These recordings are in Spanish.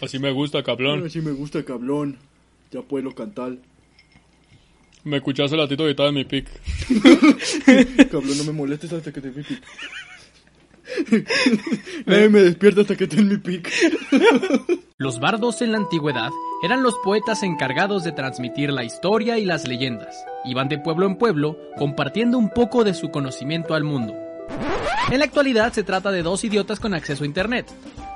Así me gusta, cabrón. Así me gusta, cabrón. Ya puedo cantar. Me escuchaste el latito de mi pic. Cabrón, no me molestes hasta que te pic. Me despierta hasta que te mi pic. Los bardos en la antigüedad eran los poetas encargados de transmitir la historia y las leyendas. Iban de pueblo en pueblo compartiendo un poco de su conocimiento al mundo. En la actualidad se trata de dos idiotas con acceso a internet.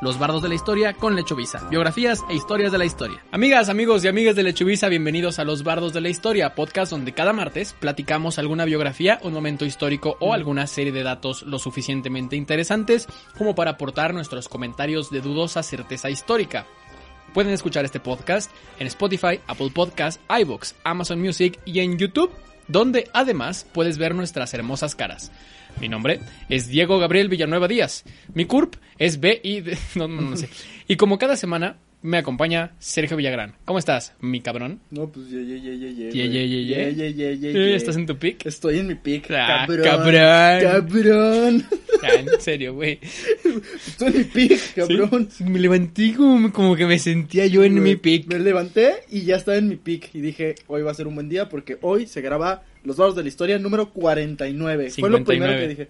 Los bardos de la historia con Lechovisa. Biografías e historias de la historia. Amigas, amigos y amigas de Lechovisa, bienvenidos a Los Bardos de la Historia, podcast donde cada martes platicamos alguna biografía, un momento histórico o alguna serie de datos lo suficientemente interesantes como para aportar nuestros comentarios de dudosa certeza histórica. Pueden escuchar este podcast en Spotify, Apple Podcasts, iBox, Amazon Music y en YouTube, donde además puedes ver nuestras hermosas caras. Mi nombre es Diego Gabriel Villanueva Díaz. Mi CURP es B y... No, no, no sé. Y como cada semana me acompaña Sergio Villagrán. ¿Cómo estás, mi cabrón? No, pues ye, ye, ye, ye, ye. Ye, ye, ye, ye. Ye. ¿Estás en tu pick? Estoy en mi pic. Ah, cabrón. cabrón. Cabrón. Ah, en serio, güey. Estoy en mi pic, cabrón. Sí, Me levanté como, como que me sentía yo en Me- mi pick. Me levanté y ya estaba en mi pic. Y dije, hoy va a ser un buen día porque hoy se graba Los Bardos de la Historia número 49. Fue lo 59. primero que dije.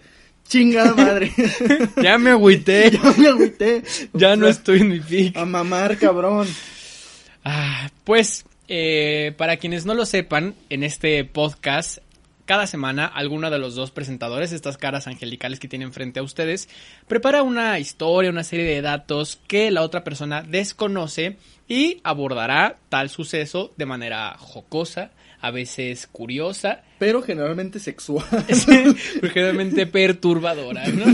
Chingada madre. Ya me agüité. ya me agüité. Ya no sea, estoy en mi pick. A mamar, cabrón. Ah, pues, eh, para quienes no lo sepan, en este podcast, cada semana, alguno de los dos presentadores, estas caras angelicales que tienen frente a ustedes, prepara una historia, una serie de datos que la otra persona desconoce y abordará tal suceso de manera jocosa, a veces curiosa, Pero generalmente sexual. pero generalmente perturbadora, ¿no?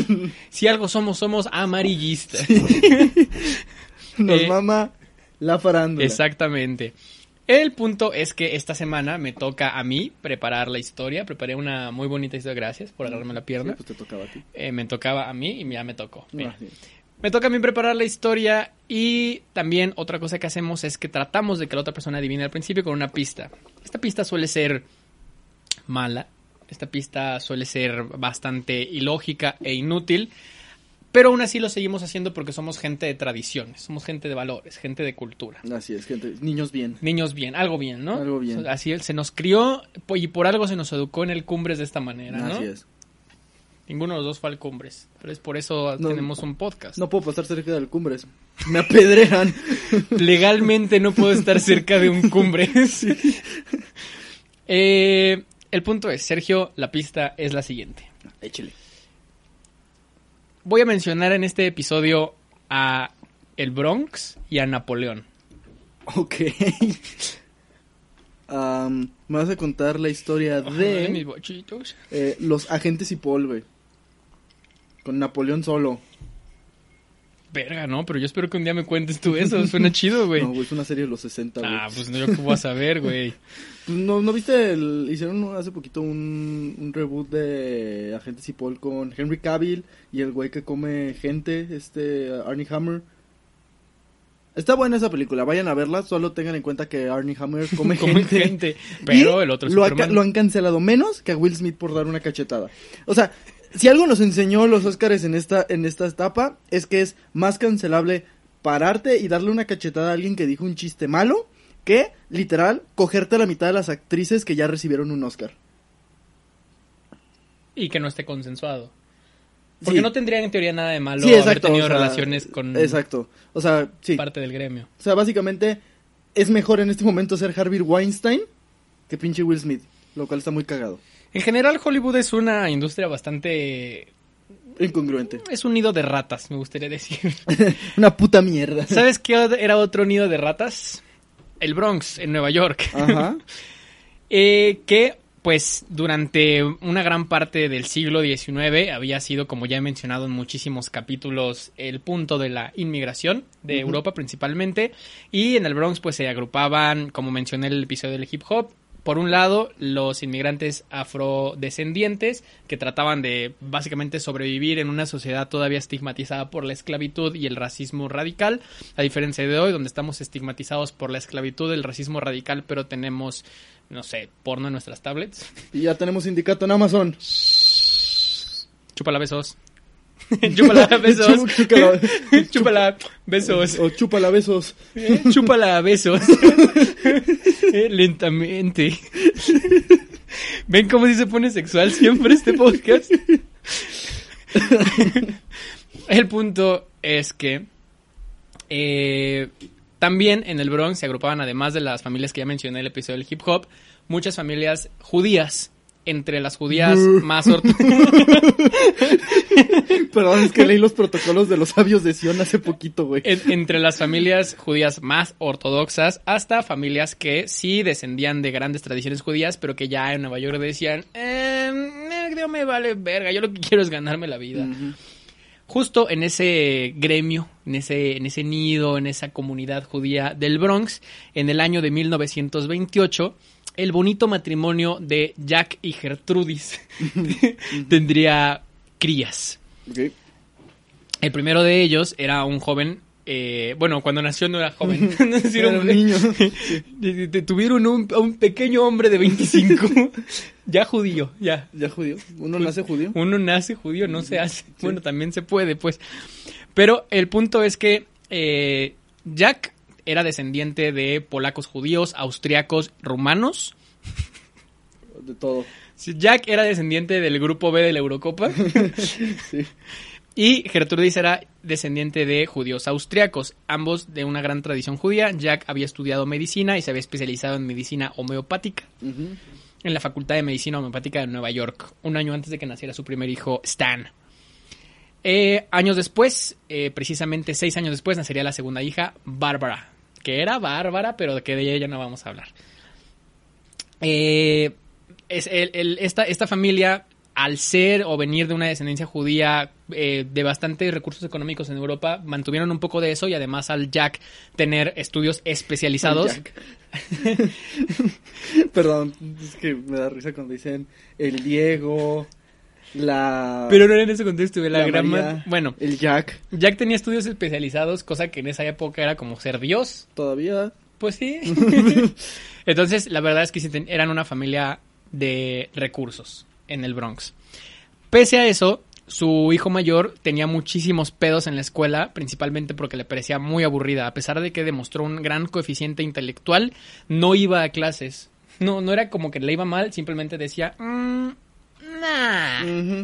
Si algo somos, somos amarillistas. Nos Eh, mama la farándula. Exactamente. El punto es que esta semana me toca a mí preparar la historia. Preparé una muy bonita historia. Gracias por agarrarme la Sí, pierna. pues te tocaba a ti. Eh, me tocaba a mí y ya me tocó. Mira. Ah, sí. Me toca a mí preparar la historia y también otra cosa que hacemos es que tratamos de que la otra persona adivine al principio con una pista. Esta pista suele ser mala. Esta pista suele ser bastante ilógica e inútil. Pero aún así lo seguimos haciendo porque somos gente de tradiciones, somos gente de valores, gente de cultura. Así es, gente. Niños bien. Niños bien, algo bien, ¿no? Algo bien. Así él se nos crió y por algo se nos educó en el Cumbres de esta manera, ¿no? Así es. Ninguno de los dos fue al Cumbres, pero es por eso No. tenemos un podcast. No puedo pasar cerca del cumbres. Me apedrean. Legalmente no puedo estar cerca de un Cumbres. Eh, el punto es, Sergio, la pista es la siguiente. Échale. Voy a mencionar en este episodio a el Bronx y a Napoleón. Ok. Me vas a contar la historia Ay, mis de bochitos. eh, los agentes y Paul, güey. Con Napoleón solo. Verga, no, pero yo espero que un día me cuentes tú eso. Suena chido, güey. No, güey, es una serie de los 60, güey. Ah, pues no, yo qué voy a saber, güey. Pues, ¿No, ¿No viste? El, hicieron hace poquito un, un reboot de Agentes y Paul con Henry Cavill y el güey que come gente, este Arnie Hammer. Está buena esa película, vayan a verla, solo tengan en cuenta que Arnie Hammer come, gente. gente. Pero Y el otro lo, ha lo han cancelado menos que a Will Smith por dar una cachetada. O sea, si algo nos enseñó los Oscars en esta, en esta etapa, es que es más cancelable pararte y darle una cachetada a alguien que dijo un chiste malo que, literal, cogerte a la mitad de las actrices que ya recibieron un Oscar. Y que no esté consensuado. Porque Sí. no tendrían en teoría nada de malo Sí, haber tenido o sea, relaciones con Exacto. O sea, sí. parte del gremio. O sea, básicamente es mejor en este momento ser Harvey Weinstein que pinche Will Smith. Lo cual está muy cagado. En general, Hollywood es una industria bastante... Incongruente. Es un nido de ratas, me gustaría decir. Una puta mierda. ¿Sabes qué era otro nido de ratas? El Bronx, en Nueva York. Ajá. Eh, que, pues, durante una gran parte del siglo XIX había sido, como ya he mencionado en muchísimos capítulos, el punto de la inmigración de. Europa principalmente. Y en el Bronx, pues, se agrupaban, como mencioné en el episodio del hip hop, por un lado, los inmigrantes afrodescendientes que trataban de básicamente sobrevivir en una sociedad todavía estigmatizada por la esclavitud y el racismo radical, a diferencia de hoy, donde estamos estigmatizados por la esclavitud y el racismo radical, pero tenemos, no sé, porno en nuestras tablets. Y ya tenemos sindicato en Amazon. Chúpala besos. Chúpala besos. Chú- chúcala. Chúpala besos. O chúpala besos. Chúpala besos. Lentamente. ¿Ven cómo si se pone sexual siempre este podcast? El punto es que eh, también en el Bronx se agrupaban, además de las familias que ya mencioné en el episodio del hip hop, muchas familias judías. Entre las judías más ortodoxas. Perdón, es que leí los protocolos de los sabios de Sion hace poquito, güey. En- entre las familias judías más ortodoxas hasta familias que sí descendían de grandes tradiciones judías, pero que ya en Nueva York decían, eh, eh, Dios me vale verga, yo lo que quiero es ganarme la vida. Justo en ese gremio, en ese, en ese nido, en esa comunidad judía del Bronx, en el año de 1928, el bonito matrimonio de Jack y Gertrudis tendría crías. El primero de ellos era un joven. eh, bueno, cuando nació no era joven. no era Era un niño. Tuvieron un, a un pequeño hombre de 25. ya judío, ya. ¿Ya judío? ¿Uno nace judío? Uno nace judío, no se hace. Bueno, también se puede, pues. Pero el punto es que eh, Jack era descendiente de polacos judíos, austriacos, rumanos. De todo. Sí, Jack era descendiente del grupo B de la Eurocopa. Sí. Y Gertrudis era descendiente de judíos austriacos, ambos de una gran tradición judía. Jack había estudiado medicina y se había especializado en medicina homeopática en la Facultad de Medicina Homeopática de Nueva York, un año antes de que naciera su primer hijo, Stan. Eh, años después, eh, precisamente seis años después, nacería la segunda hija, Bárbara, que era Bárbara, pero que de ella ya no vamos a hablar. Eh, esta, esta familia, al ser o venir de una descendencia judía eh, de bastantes recursos económicos en Europa, mantuvieron un poco de eso y además al Jack tener estudios especializados. Perdón, es que me da risa cuando dicen el Diego, la... Pero no era en ese contexto, la, la gran María, ma- Bueno, El Jack, Jack tenía estudios especializados, cosa que en esa época era como ser Dios. todavía... Pues sí. Entonces, la verdad es que eran una familia de recursos en el Bronx. Pese a eso, su hijo mayor tenía muchísimos pedos en la escuela, principalmente porque le parecía muy aburrida. A pesar de que demostró un gran coeficiente intelectual, no iba a clases. No, no era como que le iba mal, simplemente decía, "Mm, nah,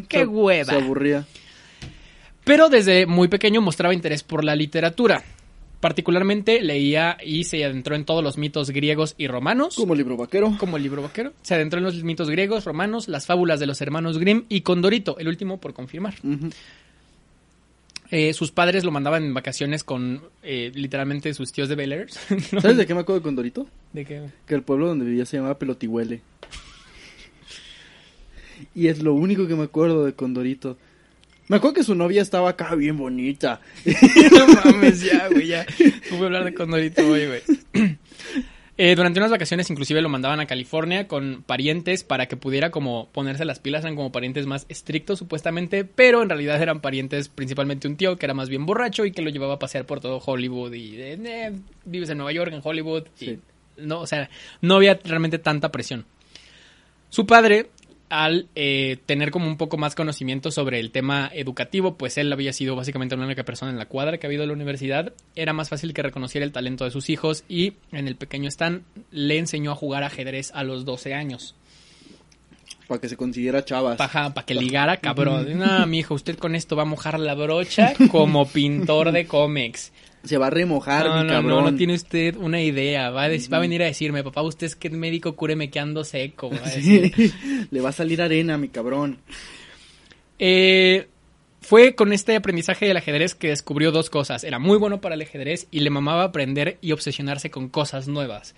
Qué se- hueva. Se aburría. Pero desde muy pequeño mostraba interés por la literatura. Particularmente leía y se adentró en todos los mitos griegos y romanos. Como libro vaquero. Como el libro vaquero. Se adentró en los mitos griegos, romanos, las fábulas de los hermanos Grimm y Condorito, el último por confirmar. Eh, sus padres lo mandaban en vacaciones con eh, literalmente sus tíos de Bel Air. ¿no? ¿Sabes de qué me acuerdo de Condorito? ¿De qué? Que el pueblo donde vivía se llamaba Pelotihuele. Y es lo único que me acuerdo de Condorito. Me acuerdo que su novia estaba acá bien bonita. no mames, ya, güey, ya. A hablar de Condorito hoy, güey. Eh, durante unas vacaciones inclusive lo mandaban a California con parientes para que pudiera como ponerse las pilas, eran como parientes más estrictos supuestamente, pero en realidad eran parientes principalmente un tío que era más bien borracho y que lo llevaba a pasear por todo Hollywood y eh, eh, vives en Nueva York, en Hollywood, y Sí. no, o sea, no había realmente tanta presión. Su padre, al eh, tener como un poco más conocimiento sobre el tema educativo, pues él había sido básicamente la única persona en la cuadra que ha habido en la universidad, era más fácil que reconociera el talento de sus hijos y en el pequeño Stan le enseñó a jugar ajedrez a los 12 años. Para que se consiguiera chavas. Para que ligara, cabrón. No, mi hijo, usted con esto va a mojar la brocha como pintor de cómics. Se va a remojar, No, mi no, cabrón. no, no tiene usted una idea. Va a, va a venir a decirme, papá, usted es que médico cúreme que ando seco. va a decir. Sí. Le va a salir arena, mi cabrón. Eh, Fue con este aprendizaje del ajedrez que descubrió dos cosas. Era muy bueno para el ajedrez y le mamaba aprender y obsesionarse con cosas nuevas.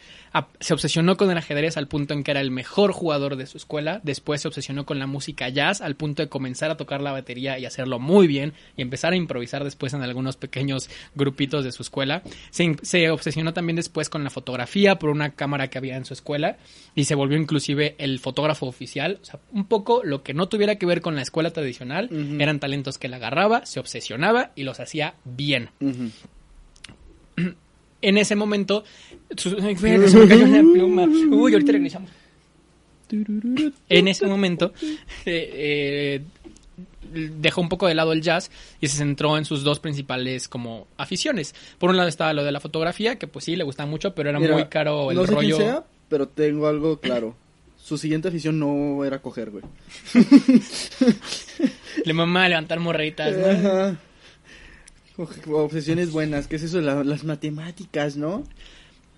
Se obsesionó con el ajedrez al punto en que era el mejor jugador de su escuela. Después se obsesionó con la música jazz al punto de comenzar a tocar la batería y hacerlo muy bien y empezar a improvisar después en algunos pequeños grupitos de su escuela. Se, se obsesionó también después con la fotografía por una cámara que había en su escuela y se volvió inclusive el fotógrafo oficial. O sea, un poco lo que no tuviera que ver con la escuela tradicional eran talentos que él agarraba, se obsesionaba y los hacía bien. En ese momento. Uy, ahorita regresamos. En ese momento, eh, eh, dejó un poco de lado el jazz y se centró en sus dos principales como aficiones. Por un lado estaba lo de la fotografía, que pues sí, le gustaba mucho, pero era muy caro el no sé rollo. quién sea, pero tengo algo claro. Su siguiente afición no era coger, güey. Le mamá levantar morritas, ¿no? Ajá. Obsesiones buenas, ¿qué es eso las matemáticas, no?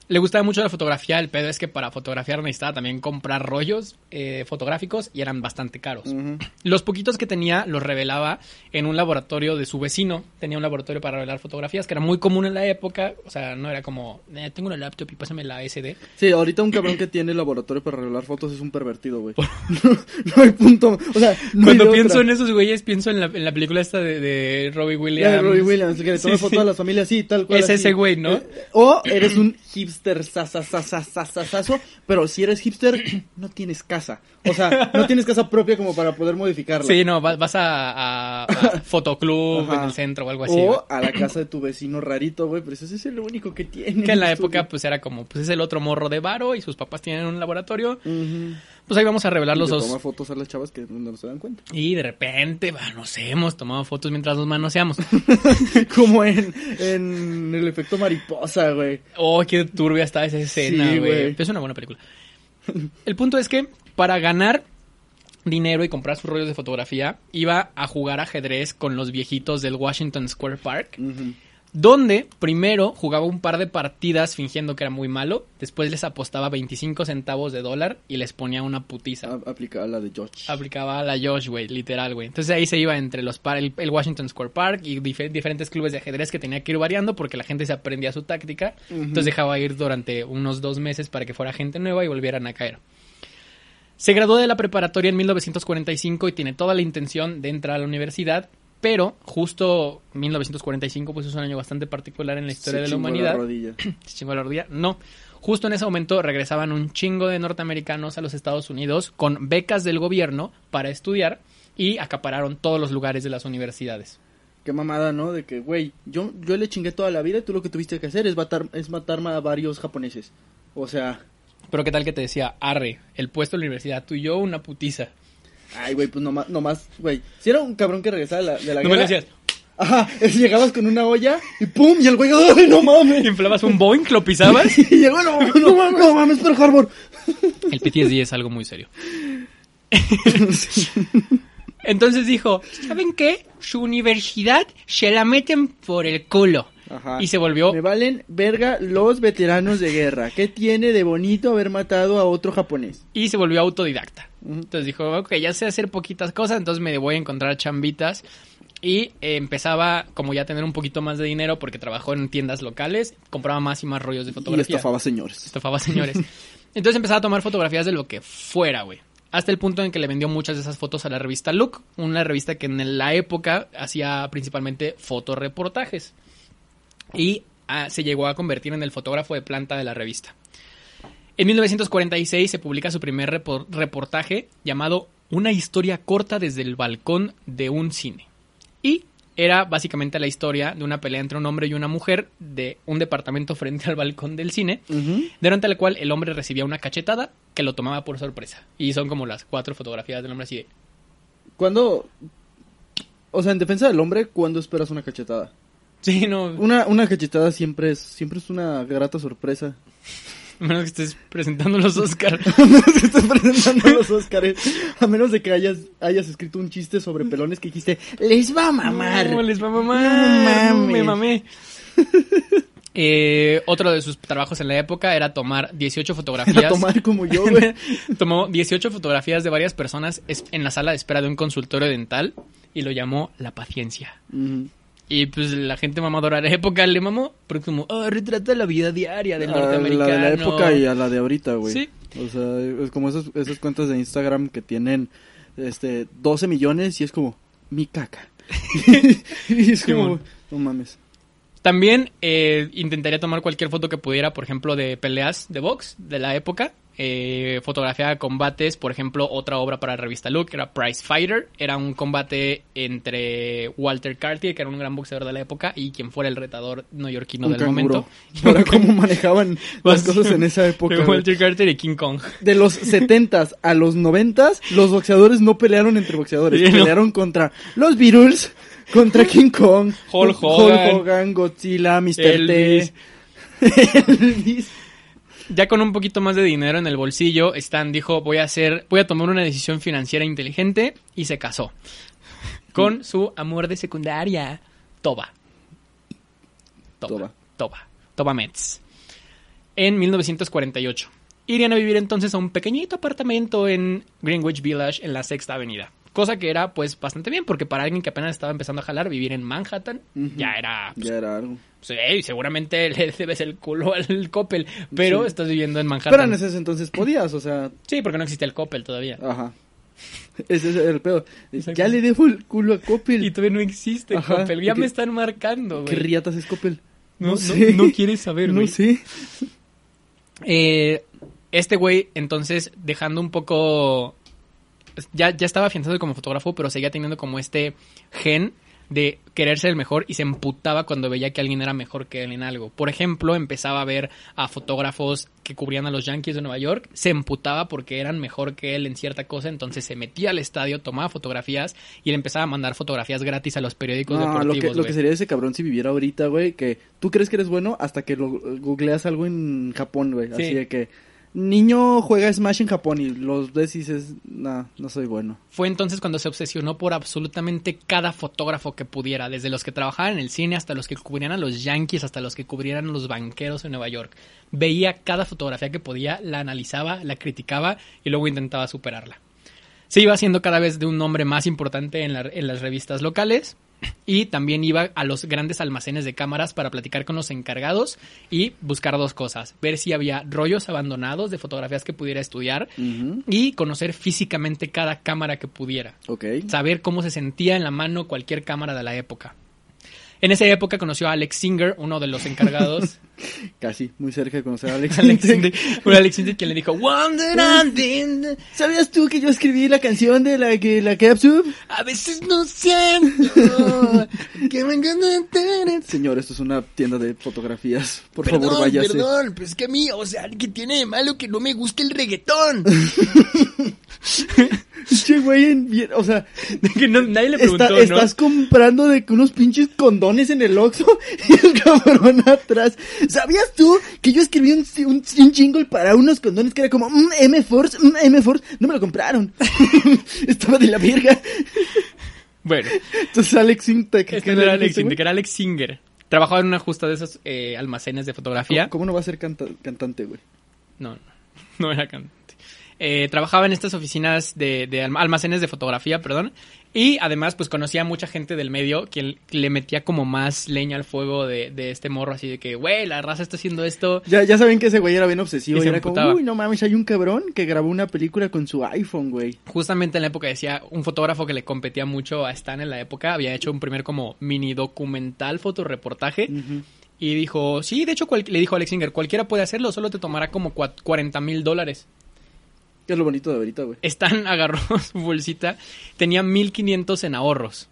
Le gustaba mucho la fotografía, el pedo es que para fotografiar necesitaba también comprar rollos eh, fotográficos y eran bastante caros. Ujú. Los poquitos que tenía los revelaba en un laboratorio de su vecino. Tenía un laboratorio para revelar fotografías, que era muy común en la época. O sea, no era como, "Eh, tengo una laptop y pásame la SD. Sí, ahorita un cabrón que tiene laboratorio para revelar fotos es un pervertido, güey. No, no hay punto. O sea, no hay Cuando de pienso otra. en esos güeyes, pienso en la, en la película esta de, de Robbie Williams. Robbie Williams, el que le toma Sí, fotos sí. a las familias, sí, tal cual. Es así. ese güey, ¿no? Eh, o eres un hipster sasasasasasasaso, pero si eres hipster, no tienes casa. O sea, no tienes casa propia como para poder modificarla. Sí, no, vas, vas a, a- a Fotoclub Ajá. en el centro o algo así. güey. O a la casa de tu vecino rarito, güey, pero ese es el único que tiene. Que en la estudio. época pues era como, pues es el otro morro de varo y sus papás tienen un laboratorio. Ujú. Pues ahí vamos a revelar Y los dos. toma fotos a las chavas que no se dan cuenta. Y de repente, bah, no sé, hemos tomado fotos mientras nos manoseamos. Como en, en el efecto mariposa, güey. Oh, qué turbia está esa escena, Sí, güey. es una buena película. El punto es que para ganar dinero y comprar sus rollos de fotografía, iba a jugar ajedrez con los viejitos del Washington Square Park, Ujú. Donde primero jugaba un par de partidas fingiendo que era muy malo, después les apostaba 25 centavos de dólar y les ponía una putiza. A- Aplica a la de George. Aplicaba a la Josh, güey, literal, güey. Entonces ahí se iba entre los par- el, el Washington Square Park y dife- diferentes clubes de ajedrez que tenía que ir variando porque la gente se aprendía su táctica. Entonces dejaba ir durante unos dos meses para que fuera gente nueva y volvieran a caer. Se graduó de la preparatoria en 1945 y tiene toda la intención de entrar a la universidad, pero justo 1945 pues es un año bastante particular en la historia Se de la humanidad. rodilla. Se chingó la rodilla. No. Justo en ese momento regresaban un chingo de norteamericanos a los Estados Unidos con becas del gobierno para estudiar y acapararon todos los lugares de las universidades. Qué mamada, ¿no? De que, güey, yo, yo le chingué toda la vida y tú lo que tuviste que hacer es matar, es matarme a varios japoneses. O sea, Pero qué tal que te decía, arre, el puesto de la universidad, tú y yo, una putiza. Ay, güey, pues nomás, nomás, güey. Si era un cabrón que regresaba de la, de la No me guerra. decías, Ajá, es- llegabas con una olla y pum, y el güey, ay, no mames. inflabas un boink, lo pisabas. Y el güey, no, no, mames, no mames, Pearl Harbor. El PTSD es algo muy serio. Entonces dijo, ¿saben qué? Su universidad se la meten por el culo. Ajá. Y se volvió Me valen verga los veteranos de guerra. ¿Qué tiene de bonito haber matado a otro japonés? y se volvió autodidacta. Entonces dijo, ok, ya sé hacer poquitas cosas, entonces me voy a encontrar chambitas. Y eh, empezaba como ya a tener un poquito más de dinero porque trabajó en tiendas locales, compraba más y más rollos de Y fotografía. estafaba señores. Estafaba señores. Entonces empezaba a tomar fotografías de lo que fuera, güey. Hasta el punto en que le vendió muchas de esas fotos a la revista Look, una revista que en la época hacía principalmente fotoreportajes. Y ah, se llegó a convertir en el fotógrafo de planta de la revista. En 1946 se publica su primer repor- reportaje llamado Una historia corta desde el balcón de un cine. Y era básicamente la historia de una pelea entre un hombre y una mujer de un departamento frente al balcón del cine, durante la cual el hombre recibía una cachetada que lo tomaba por sorpresa. Y son como las cuatro fotografías del hombre así de... Cuando, o sea, en defensa del hombre, ¿cuándo esperas una cachetada? Sí, no, Una, una cachetada siempre es, siempre es una grata sorpresa. A menos que estés presentando los Oscars. A menos que estés presentando los Óscares. A menos de que hayas, hayas escrito un chiste sobre pelones que dijiste, les va a mamar. No, les va a mamar. No no, me mamé. Eh, otro de sus trabajos en la época era tomar 18 fotografías. Era tomar como yo, güey. Tomó 18 fotografías de varias personas en la sala de espera de un consultorio dental y lo llamó La Paciencia. Y pues la gente mamadora de la época le mamó, porque como, oh, retrata la vida diaria del A norteamericano. La de la época y a la de ahorita, güey. Sí. O sea, es como esas, esas cuentas de Instagram que tienen este 12 millones y es como mi caca. y es como, no mames. También eh, intentaría tomar cualquier foto que pudiera, por ejemplo, de peleas de box de la época. Eh, fotografía de combates, por ejemplo, otra obra para la revista Look era Prize Fighter. Era un combate entre Walter Cartier, que era un gran boxeador de la época, y quien fuera el retador neoyorquino Un del canguro. momento. Para cómo manejaban las cosas en esa época. Walter Carter y King Kong. De los 70s a los 90s, los boxeadores no pelearon entre boxeadores, Sí, no. pelearon contra los Beatles, contra King Kong, Hulk Hogan, Hogan, Godzilla, Mr. Elvis. T. Elvis. Ya con un poquito más de dinero en el bolsillo, Stan dijo, voy a hacer, voy a tomar una decisión financiera inteligente y se casó con su amor de secundaria, Toba. Toba. Toba. Toba. Toba Metz. En 1948. Irían a vivir entonces a un pequeñito apartamento en Greenwich Village en la Sexta Avenida. Cosa que era pues bastante bien porque para alguien que apenas estaba empezando a jalar vivir en Manhattan ya era pues, Ya era algo. Sí, seguramente le debes el culo al Coppel, pero Sí. estás viviendo en Manhattan. Pero en ese entonces podías, o sea, Sí, porque no existía el Coppel todavía. ajá. Ese es el pedo. Exacto. Ya le dejo el culo a Coppel. Y todavía no existe Ajá, Coppel. Ya ¿qué- me están marcando, ¿Qué güey. riatas es Coppel? No, no, sé. no quieres saber, No sé. Eh, este güey, entonces, dejando un poco... Ya, ya estaba afianzado como fotógrafo, pero seguía teniendo como este gen de querer ser el mejor y se emputaba cuando veía que alguien era mejor que él en algo. Por ejemplo, empezaba a ver a fotógrafos que cubrían a los Yankees de Nueva York, se emputaba porque eran mejor que él en cierta cosa, entonces se metía al estadio, tomaba fotografías y le empezaba a mandar fotografías gratis a los periódicos No, lo deportivos. que, lo que sería ese cabrón si viviera ahorita, güey, que tú crees que eres bueno hasta que lo googleas algo en Japón, güey. Sí. Así de que niño juega Smash en Japón y los ves dices, no soy bueno. Fue entonces cuando se obsesionó por absolutamente cada fotógrafo que pudiera, desde los que trabajaban en el cine hasta los que cubrían a los Yankees, hasta los que cubrían a los banqueros en Nueva York. Veía cada fotografía que podía, la analizaba, la criticaba y luego intentaba superarla. Se iba haciendo cada vez de un nombre más importante en las revistas locales y también iba a los grandes almacenes de cámaras para platicar con los encargados y buscar dos cosas, ver si había rollos abandonados de fotografías que pudiera estudiar y conocer físicamente cada cámara que pudiera. Saber cómo se sentía en la mano cualquier cámara de la época. En esa época conoció a Alex Singer, uno de los encargados. Casi, muy cerca de conocer a Alex. Singer, un Alex Singer que le dijo, Wonder and then, ¿Sabías tú que yo escribí la canción de la que la Capsule? a veces no siento que me encanta tener- Señor, esto es una tienda de fotografías. Por Perdón, favor, váyase. perdón, pues es que a mí, o sea, ¿qué tiene de malo que no me guste el reggaetón? Che, güey, o sea, que no- nadie le está- preguntó, ¿no? estás comprando de que unos pinches condones en el Oxxo y el cabrón atrás. ¿Sabías tú que yo escribí un, un, un jingle para unos condones que era como mm, M-Force, mm, M-Force? No me lo compraron. Estaba de la verga. Bueno, Entonces Alex Intec. este ¿qué no le era Alex ese Singer, que era Alex Singer. Trabajaba en una justa de esos eh, almacenes de fotografía. ¿Cómo, cómo no va a ser canta- cantante, güey? No, no, no era cantante. Eh, trabajaba en estas oficinas de, de alm- almacenes de fotografía, perdón. Y además, pues conocía a mucha gente del medio que le metía como más leña al fuego de, de este morro, así de que, güey, la raza está haciendo esto. Ya, ya saben que ese güey era bien obsesivo Y era como, uy, no mames, hay un cabrón que grabó una película con su iPhone, güey. Justamente en la época decía, un fotógrafo que le competía mucho a Stan en la época, había hecho un primer como mini documental fotoreportaje. Ujú. Y dijo, sí, de hecho, le dijo a Alex Singer, cualquiera puede hacerlo, solo te tomará como cua- 40 mil dólares. Es lo bonito de ahorita, güey. Stan agarró su bolsita, tenía 1500 en ahorros.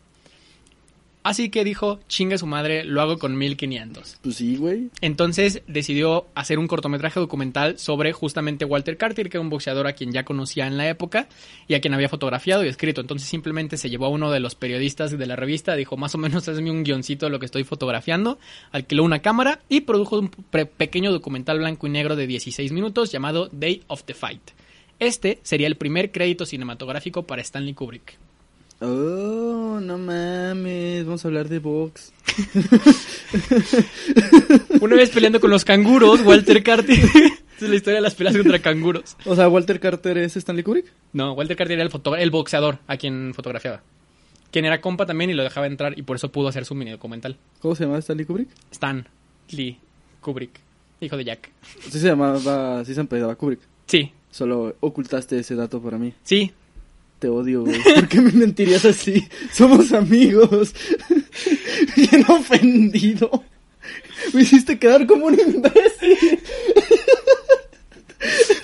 Así que dijo, chingue su madre, lo hago con 1500. Pues sí, güey. Entonces decidió hacer un cortometraje documental sobre justamente Walter Carter, que era un boxeador a quien ya conocía en la época y a quien había fotografiado y escrito. Entonces simplemente se llevó a uno de los periodistas de la revista, dijo más o menos hazme un guioncito de lo que estoy fotografiando, alquiló una cámara y produjo un pequeño documental blanco y negro de 16 minutos llamado Day of the Fight. Este sería el primer crédito cinematográfico para Stanley Kubrick. Oh, no mames, vamos a hablar de box. Una vez peleando con los canguros, Walter Carter. Es la historia de las peleas contra canguros. O sea, Walter Carter es Stanley Kubrick. No, Walter Carter era el, el boxeador a quien fotografiaba. quien era compa también y lo dejaba entrar y por eso pudo hacer su mini documental. ¿Cómo se llama Stanley Kubrick? Stan Lee Kubrick, hijo de Jack. Sí se llamaba, sí se apellidaba Kubrick. Sí, Solo ocultaste ese dato para mí. sí. Te odio, güey. ¿Por qué me mentirías así? Somos amigos. Bien ofendido. Me hiciste quedar como un imbécil.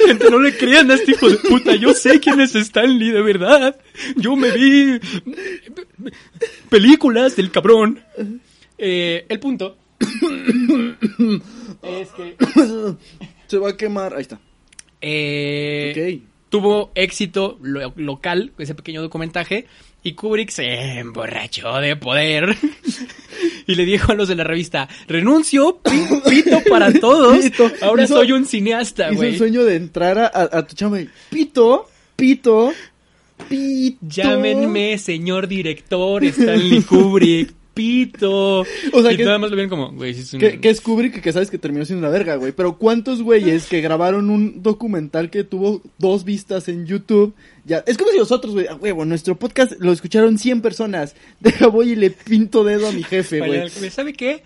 Gente, no le crean a este hijo de puta. Yo sé quién es Stan Lee, de verdad. Yo me vi películas del cabrón. Eh, el punto es que Se va a quemar. Ahí está. Eh, tuvo éxito lo- local, ese pequeño documentaje, y Kubrick se emborrachó de poder. y le dijo a los de la revista, renuncio, pi- pito para todos, Pito. ahora Hizo- soy un cineasta, Hizo el güey. sueño de entrar a, a- a tu chamba y pito, pito, pito. Llámenme señor director Stanley Kubrick, pito. O sea, y que- nada más lo vieron como, güey, sí es un- Que, que es Kubrick que sabes que terminó siendo una verga, güey. Pero ¿cuántos güeyes que grabaron un documental que tuvo dos vistas en YouTube? Ya, es como si los otros, güey, a huevo, nuestro podcast lo escucharon 100 personas. Deja voy y le pinto dedo a mi jefe, güey. ¿Sabe qué?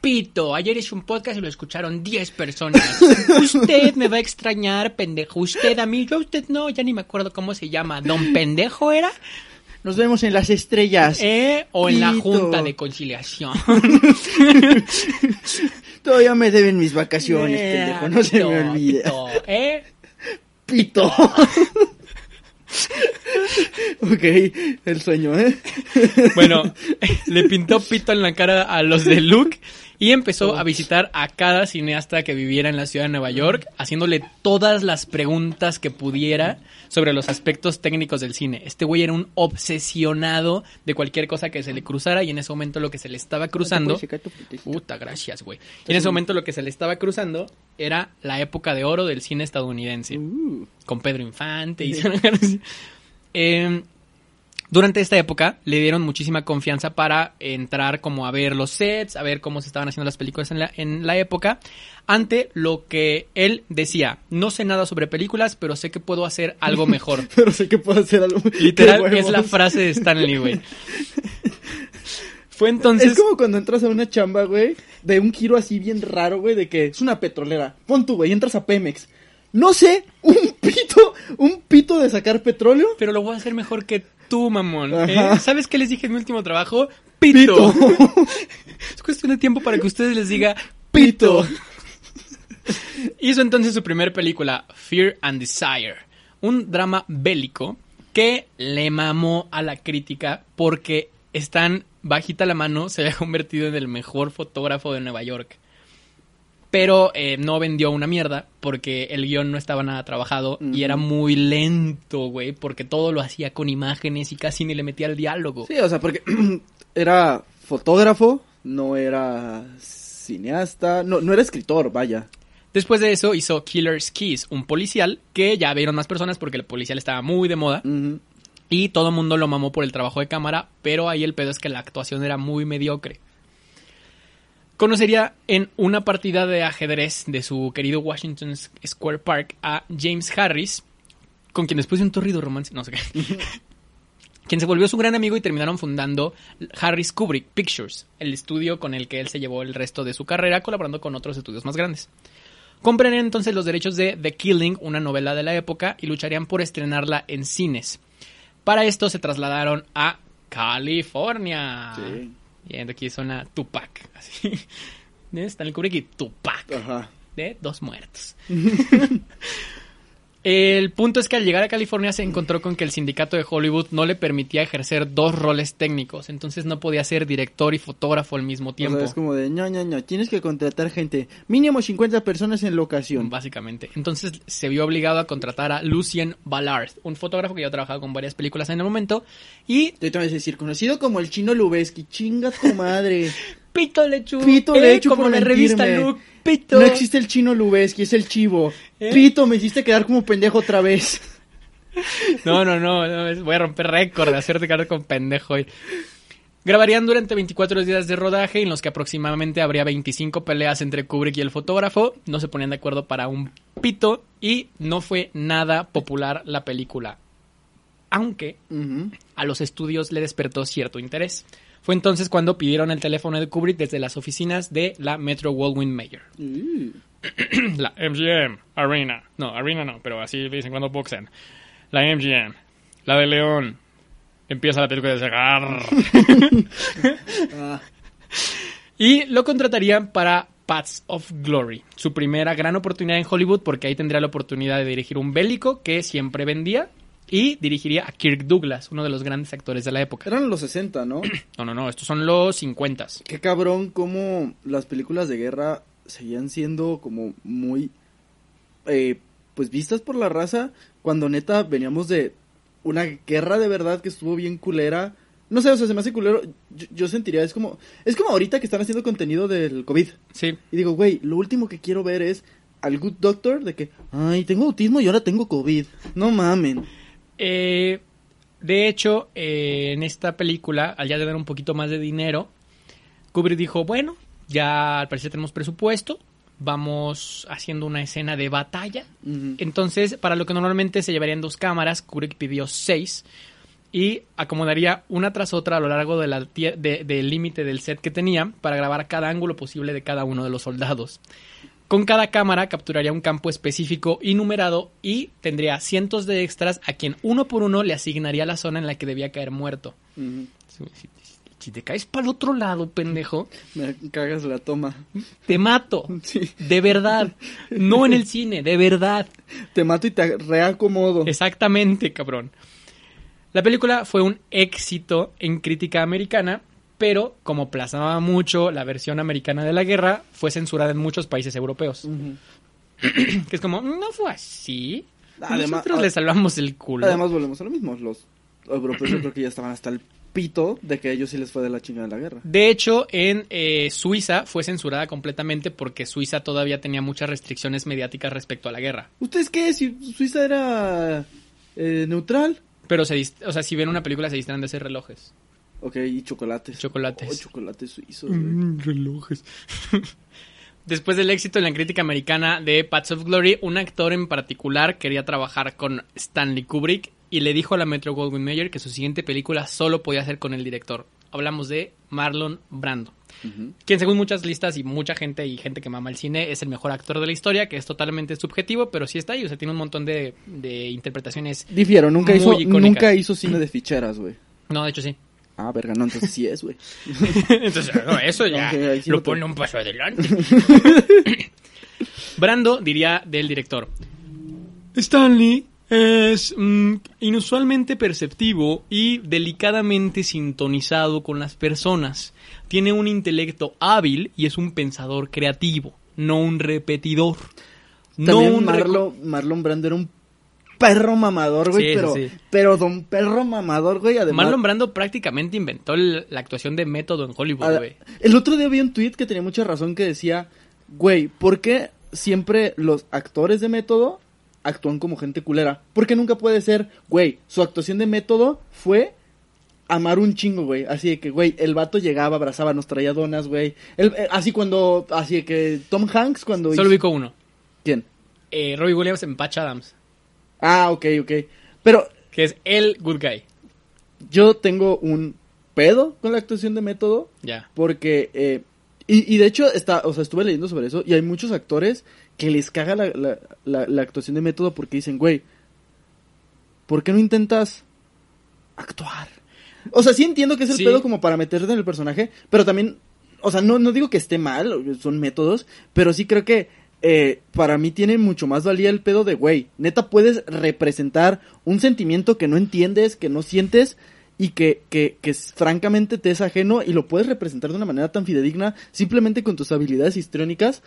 Pito, ayer hice un podcast y lo escucharon 10 personas. Usted me va a extrañar, pendejo. Usted a mí, yo a usted no, ya ni me acuerdo cómo se llama. ¿Don Pendejo era? Nos vemos en las estrellas. ¿Eh? O en la Pito. Junta de Conciliación. Todavía me deben mis vacaciones, Eh, pendejo. No se me pito, olvide. pito, ¿Eh? Pito. ok, el sueño, ¿eh? Bueno, le pintó pito en la cara a los de Luke y empezó a visitar a cada cineasta que viviera en la ciudad de Nueva York, haciéndole todas las preguntas que pudiera sobre los aspectos técnicos del cine. Este güey era un obsesionado de cualquier cosa que se le cruzara y en ese momento lo que se le estaba cruzando... Puta, gracias, güey. Y en ese momento lo que se le estaba cruzando era la época de oro del cine estadounidense Uh, con Pedro Infante y Eh, durante esta época le dieron muchísima confianza para entrar como a ver los sets, a ver cómo se estaban haciendo las películas en la, en la época, ante lo que él decía, no sé nada sobre películas, pero sé que puedo hacer algo mejor. pero sé que puedo hacer algo. Literal, Qué es la frase de Stanley, güey. Fue entonces... Es como cuando entras a una chamba, güey, de un giro así bien raro, güey, de que es una petrolera. Pon tú, güey, entras a Pemex. No sé, un pito, un pito de sacar petróleo. Pero lo voy a hacer mejor que tú, mamón. ¿eh? ¿Sabes qué les dije en mi último trabajo? Pito. Pito. es cuestión de tiempo para que ustedes les diga Pito. pito. Hizo entonces su primer película, Fear and Desire, un drama bélico que le mamó a la crítica porque están bajita la mano, se había convertido en el mejor fotógrafo de Nueva York. Pero eh, no vendió una mierda porque el guion no estaba nada trabajado y era muy lento, güey, porque todo lo hacía con imágenes y casi ni le metía el diálogo. Sí, o sea, porque era fotógrafo, no era cineasta, no, no era escritor, vaya. Después de eso hizo Killer's Kiss, un policial que ya vieron más personas porque el policial estaba muy de moda y todo el mundo lo mamó por el trabajo de cámara, pero ahí el pedo es que la actuación era muy mediocre. Conocería en una partida de ajedrez de su querido Washington Square Park a James Harris, con quien después de un torrido romance, no sé qué, quien se volvió su gran amigo y terminaron fundando Harris Kubrick Pictures, el estudio con el que él se llevó el resto de su carrera, colaborando con otros estudios más grandes. Comprarían entonces los derechos de The Killing, una novela de la época, y lucharían por estrenarla en cines. Para esto se trasladaron a California. Sí. Y aquí suena Tupac. Así. Stanley Kubrick y Tupac. Ajá. De dos muertos. El punto es que al llegar a California se encontró con que el sindicato de Hollywood no le permitía ejercer dos roles técnicos, entonces no podía ser director y fotógrafo al mismo O tiempo. sea, es como de, no, no, no, tienes que contratar gente, mínimo 50 personas en locación. Básicamente. Entonces se vio obligado a contratar a Lucien Ballard, un fotógrafo que ya ha trabajado con varias películas en el momento. Y te voy a decir, conocido como el chino Lubeski, chinga tu madre. Pito Lechu. Pito Lechu como la revista. Look. Pito. No existe el chino Lubeski, es el chivo. ¿Eh? Pito, me hiciste quedar como pendejo otra vez. No, no, no, no, voy a romper récord de hacerte quedar con pendejo hoy. Grabarían durante 24 días de rodaje en los que aproximadamente habría 25 peleas entre Kubrick y el fotógrafo. No se ponían de acuerdo para un pito y no fue nada popular la película. aunque a los estudios le despertó cierto interés. Fue entonces cuando pidieron el teléfono de Kubrick desde las oficinas de la Metro Goldwyn Mayer. Uh. La MGM, Arena. No, Arena no, pero así de vez en cuando boxean. La MGM, la de León. Empieza la película de cegar. Ah, Y lo contratarían para Paths of Glory, su primera gran oportunidad en Hollywood porque ahí tendría la oportunidad de dirigir un bélico que siempre vendía y dirigiría a Kirk Douglas, uno de los grandes actores de la época. eran los 60, ¿no? No, no, no, estos son los 50. Qué cabrón cómo las películas de guerra seguían siendo como muy, eh, pues vistas por la raza, cuando neta veníamos de una guerra de verdad que estuvo bien culera. No sé, o sea, se me hace culero. Yo, yo sentiría, es como, es como ahorita que están haciendo contenido del COVID. Sí, Y digo, güey, lo último que quiero ver es al Good Doctor de que, ay, tengo autismo y ahora tengo COVID. No mamen. Eh, de hecho, eh, en esta película, al ya tener un poquito más de dinero, Kubrick dijo, bueno, ya al parecer tenemos presupuesto, vamos haciendo una escena de batalla. Entonces, para lo que normalmente se llevarían dos cámaras, Kubrick pidió seis y acomodaría una tras otra a lo largo de de- del límite del set que tenía para grabar cada ángulo posible de cada uno de los soldados. Con cada cámara capturaría un campo específico y numerado y tendría cientos de extras a quien uno por uno le asignaría la zona en la que debía caer muerto. Si, si- si te caes para el otro lado, pendejo, Me cagas la toma. te mato. Sí. De verdad. No en el cine, de verdad. Te mato y te reacomodo. Exactamente, cabrón. La película fue un éxito en crítica americana, pero como plasmaba mucho la versión americana de la guerra, fue censurada en muchos países europeos. Que es como, no fue así. Además- Nosotros le salvamos el culo. Además, volvemos a lo mismo. Los europeos yo creo que ya estaban hasta el pito de que ellos sí les fue de la chingada la guerra. De hecho, en eh, Suiza fue censurada completamente porque Suiza todavía tenía muchas restricciones mediáticas respecto a la guerra. ¿Ustedes qué? Si Suiza era eh, neutral. Pero, se o sea, si ven una película se distraen de hacer relojes. Ok, y chocolates. Chocolates. Oh, chocolates suizos. Mm, relojes. Después del éxito en la crítica americana de Paths of Glory, un actor en particular quería trabajar con Stanley Kubrick y le dijo a la Metro Goldwyn Mayer que su siguiente película solo podía ser con el director. Hablamos de Marlon Brando, quien según muchas listas y mucha gente y gente que mama el cine es el mejor actor de la historia, que es totalmente subjetivo, pero sí está ahí, o sea, tiene un montón de, de interpretaciones. Difiero, nunca Muy hizo, icónicas. nunca hizo cine de ficheras, güey. No, de hecho sí. Ah, verga, no, entonces sí es, güey. Entonces, no, eso ya sí lo lo pone un paso adelante. Brando diría del director. Stanley es mm, inusualmente perceptivo y delicadamente sintonizado con las personas. Tiene un intelecto hábil y es un pensador creativo, no un repetidor. No También un reco- Marlon, Marlon Brando era un perro mamador, güey, Sí, pero, sí. pero don perro mamador, güey, además... Marlon Brando prácticamente inventó el- la actuación de método en Hollywood, güey. El otro día vi un tweet que tenía mucha razón que decía, güey, ¿por qué siempre los actores de método actúan como gente culera? Porque nunca puede ser, güey, su actuación de método fue amar un chingo, güey. Así de que, güey, el vato llegaba, abrazaba, nos traía donas, güey. El- eh, así cuando, así de que Tom Hanks cuando Solo hizo- ubico uno. ¿Quién? Eh, Robbie Williams en Patch Adams. Ah, ok, ok. Pero que es el good guy. yo tengo un pedo con la actuación de método. Ya. Porque, eh, y, y de hecho, está, o sea, estuve leyendo sobre eso y hay muchos actores que les caga la, la, la- la actuación de método porque dicen, güey, ¿por qué no intentas actuar? O sea, sí entiendo que es el Sí. pedo como para meterte en el personaje, pero también, o sea, no, no digo que esté mal, son métodos, pero sí creo que eh, para mí tiene mucho más valía el pedo de, güey, neta puedes representar un sentimiento que no entiendes, que no sientes y que, que, que es- francamente te es ajeno y lo puedes representar de una manera tan fidedigna simplemente con tus habilidades histriónicas.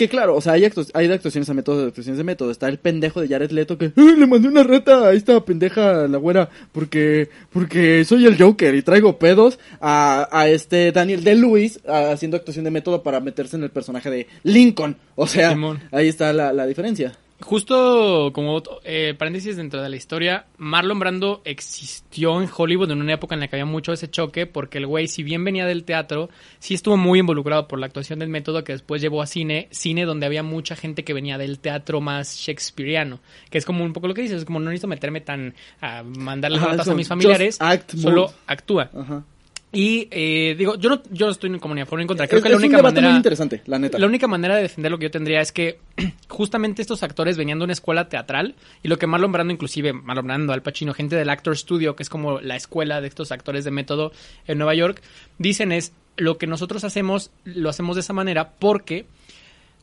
Que claro, o sea, hay, actu- hay de actuaciones a método, de actuaciones de método. Está el pendejo de Jared Leto que "Ay, le mandé una reta a esta pendeja, la güera, porque, porque soy el Joker y traigo pedos a, a este Daniel de Lewis haciendo actuación de método para meterse en el personaje de Lincoln. O sea, Simón. ahí está la, la diferencia. Justo como eh, paréntesis dentro de la historia, Marlon Brando existió en Hollywood en una época en la que había mucho ese choque, porque el güey, si bien venía del teatro, sí estuvo muy involucrado por la actuación del método que después llevó a cine, cine donde había mucha gente que venía del teatro más shakespeareano, que es como un poco lo que dices, es como no necesito meterme tan a mandarle notas a mis familiares, act, solo actúa. Ajá. Y eh, digo, yo no, yo no estoy como ni a favor ni en contra. Creo es, que la es un única debate manera. muy interesante, la neta. La única manera de defender lo que yo tendría es que justamente estos actores venían de una escuela teatral y lo que Marlon Brando, inclusive Marlon Brando, Al Pacino, gente del Actor Studio, que es como la escuela de estos actores de método en Nueva York, dicen es lo que nosotros hacemos, lo hacemos de esa manera porque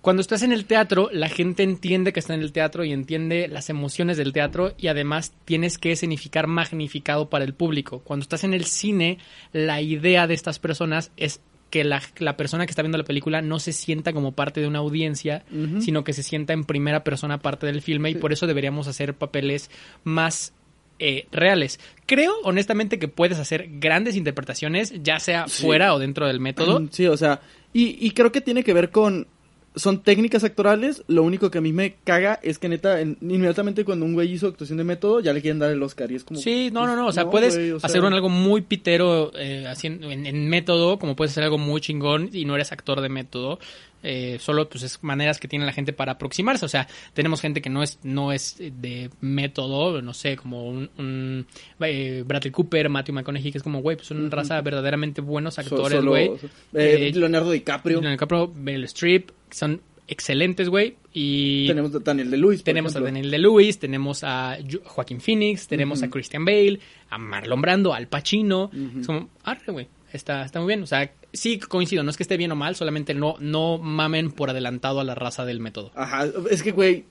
cuando estás en el teatro, la gente entiende que está en el teatro y entiende las emociones del teatro y además tienes que escenificar magnificado para el público. Cuando estás en el cine, la idea de estas personas es que la, la persona que está viendo la película no se sienta como parte de una audiencia, sino que se sienta en primera persona parte del filme y por eso deberíamos hacer papeles más eh, reales. Creo, honestamente, que puedes hacer grandes interpretaciones, ya sea Sí. fuera o dentro del método. Sí, o sea, y, y creo que tiene que ver con... Son técnicas actorales, lo único que a mí me caga es que neta, en- inmediatamente cuando un güey hizo actuación de método, ya le quieren dar el Oscar y es como... Sí, no, no, no. O sea, no, puedes güey, o sea- hacer un algo muy pitero eh, haciendo, en, en método, como puedes hacer algo muy chingón y no eres actor de método. Eh, solo pues es maneras que tiene la gente para aproximarse. O sea, tenemos gente que no es, no es de método, no sé, como un, un eh, Bradley Cooper, Matthew McConaughey, que es como, güey, pues son una raza verdaderamente buenos actores, güey. eh, Eh, Leonardo DiCaprio. Leonardo DiCaprio, Meryl Streep, son excelentes, güey. Y Tenemos a Daniel de Luis. tenemos a Daniel de Lewis, tenemos a Jo- Joaquín Phoenix, tenemos a. Christian Bale, a Marlon Brando, al Pacino. Es como, arre, güey. Está, está muy bien. O sea, sí coincido, no es que esté bien o mal, solamente no, no mamen por adelantado a la raza del método. Ajá, es que güey,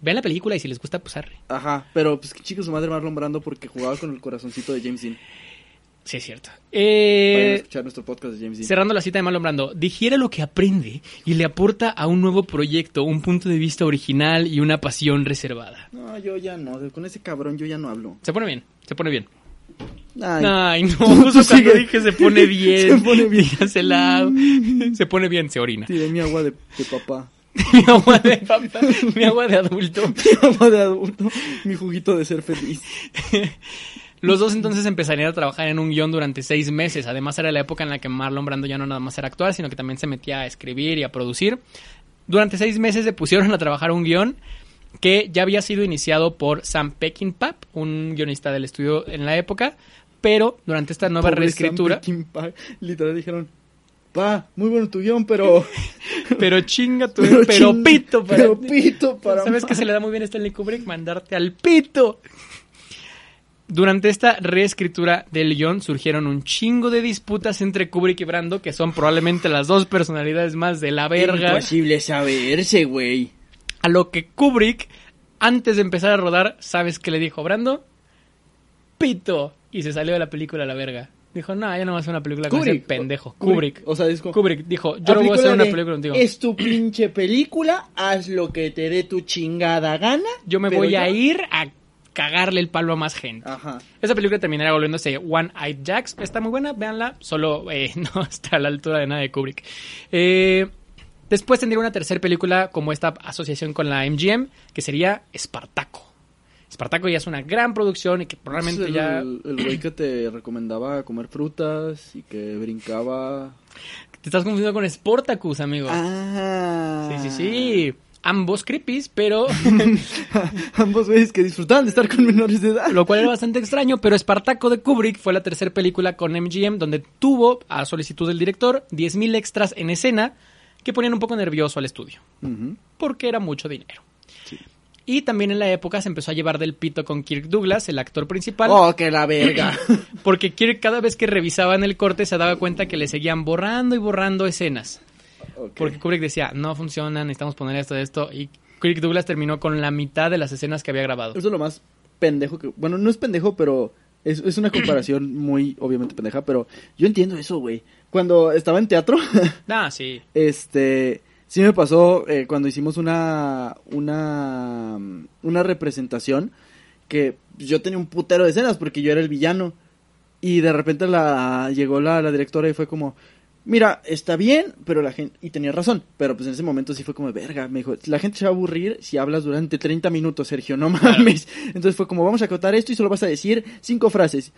Vean la película y si les gusta, pues arre. ajá, pero pues que chico su madre Marlon Brando porque jugaba con el corazoncito de James Dean. Sí, es cierto. Vayan a Eh, escuchar nuestro podcast de James Dean. cerrando la cita de Marlon Brando, digiere lo que aprende y le aporta a un nuevo proyecto un punto de vista original y una pasión reservada. No, yo ya no, con ese cabrón yo ya no hablo. Se pone bien, se pone bien. Ay, Ay, no, Tú sigue. dije se pone bien. Se pone bien. Se pone bien, se orina. tiré mi agua de, de papá. mi agua de papá, mi agua de adulto. Mi agua de adulto, mi juguito de ser feliz. Los dos entonces empezarían a trabajar en un guion durante seis meses. Además era la época en la que Marlon Brando ya no nada más era actuar, sino que también se metía a escribir y a producir. Durante seis meses se pusieron a trabajar un guion que ya había sido iniciado por Sam Peckinpah, un guionista del estudio en la época, pero durante esta nueva Pobre reescritura... Sam literal dijeron, pa, muy bueno tu guion, pero... Pero chinga tu... Pero, ching- pito para Pero pito para ¿Sabes que se le da muy bien a Stanley Kubrick? Mandarte al pito. Durante esta reescritura del guion surgieron un chingo de disputas entre Kubrick y Brando, que son probablemente las dos personalidades más de la verga. Imposible saberse, güey. A lo que Kubrick, antes de empezar a rodar, ¿sabes qué le dijo Brando? Pito. Y se salió de la película a la verga. Dijo, no, ya no voy a hacer una película con ese Kubrick. pendejo. Kubrick. Kubrick. O sea, como... Kubrick dijo, yo no voy a hacer una película contigo. Es tu pinche película, haz lo que te dé tu chingada gana. Yo me voy a ir a cagarle el palo a más gente. Ajá. Esa película terminará volviéndose One Eyed Jacks. Está muy buena, véanla. Solo eh, no está a la altura de nada de Kubrick. Eh, después tendría una tercera película como esta asociación con la MGM, que sería Espartaco. Espartaco ya es una gran producción y que probablemente el, ya... El güey que te recomendaba comer frutas y que brincaba... Te estás confundiendo con Sportacus, amigo. Ah. Sí, sí, sí. Ambos creepies, pero... Ambos güeyes que disfrutaban de estar con menores de edad. Lo cual era bastante extraño, pero Espartaco de Kubrick fue la tercera película con MGM donde tuvo, a solicitud del director, 10.000 extras en escena que ponían un poco nervioso al estudio, porque era mucho dinero. Sí. Y también en la época se empezó a llevar del pito con Kirk Douglas, el actor principal, Oh, que la verga. porque Kirk cada vez que revisaban el corte se daba cuenta que le seguían borrando y borrando escenas. Porque Kubrick decía, no funciona, necesitamos poner esto, esto, y Kirk Douglas terminó con la mitad de las escenas que había grabado. Eso es lo más pendejo que... Bueno, no es pendejo, pero es, es una comparación muy, obviamente, pendeja, pero yo entiendo eso, güey. Cuando estaba en teatro, Ah, sí. este... Sí me pasó eh, cuando hicimos una, una, una representación que yo tenía un putero de escenas porque yo era el villano. Y de repente la, llegó la, la directora y fue como, mira, está bien, pero la gente, y tenía razón, pero pues en ese momento sí fue como, verga, me dijo, la gente se va a aburrir si hablas durante 30 minutos, Sergio, no mames. Entonces fue como, vamos a acotar esto y solo vas a decir cinco frases.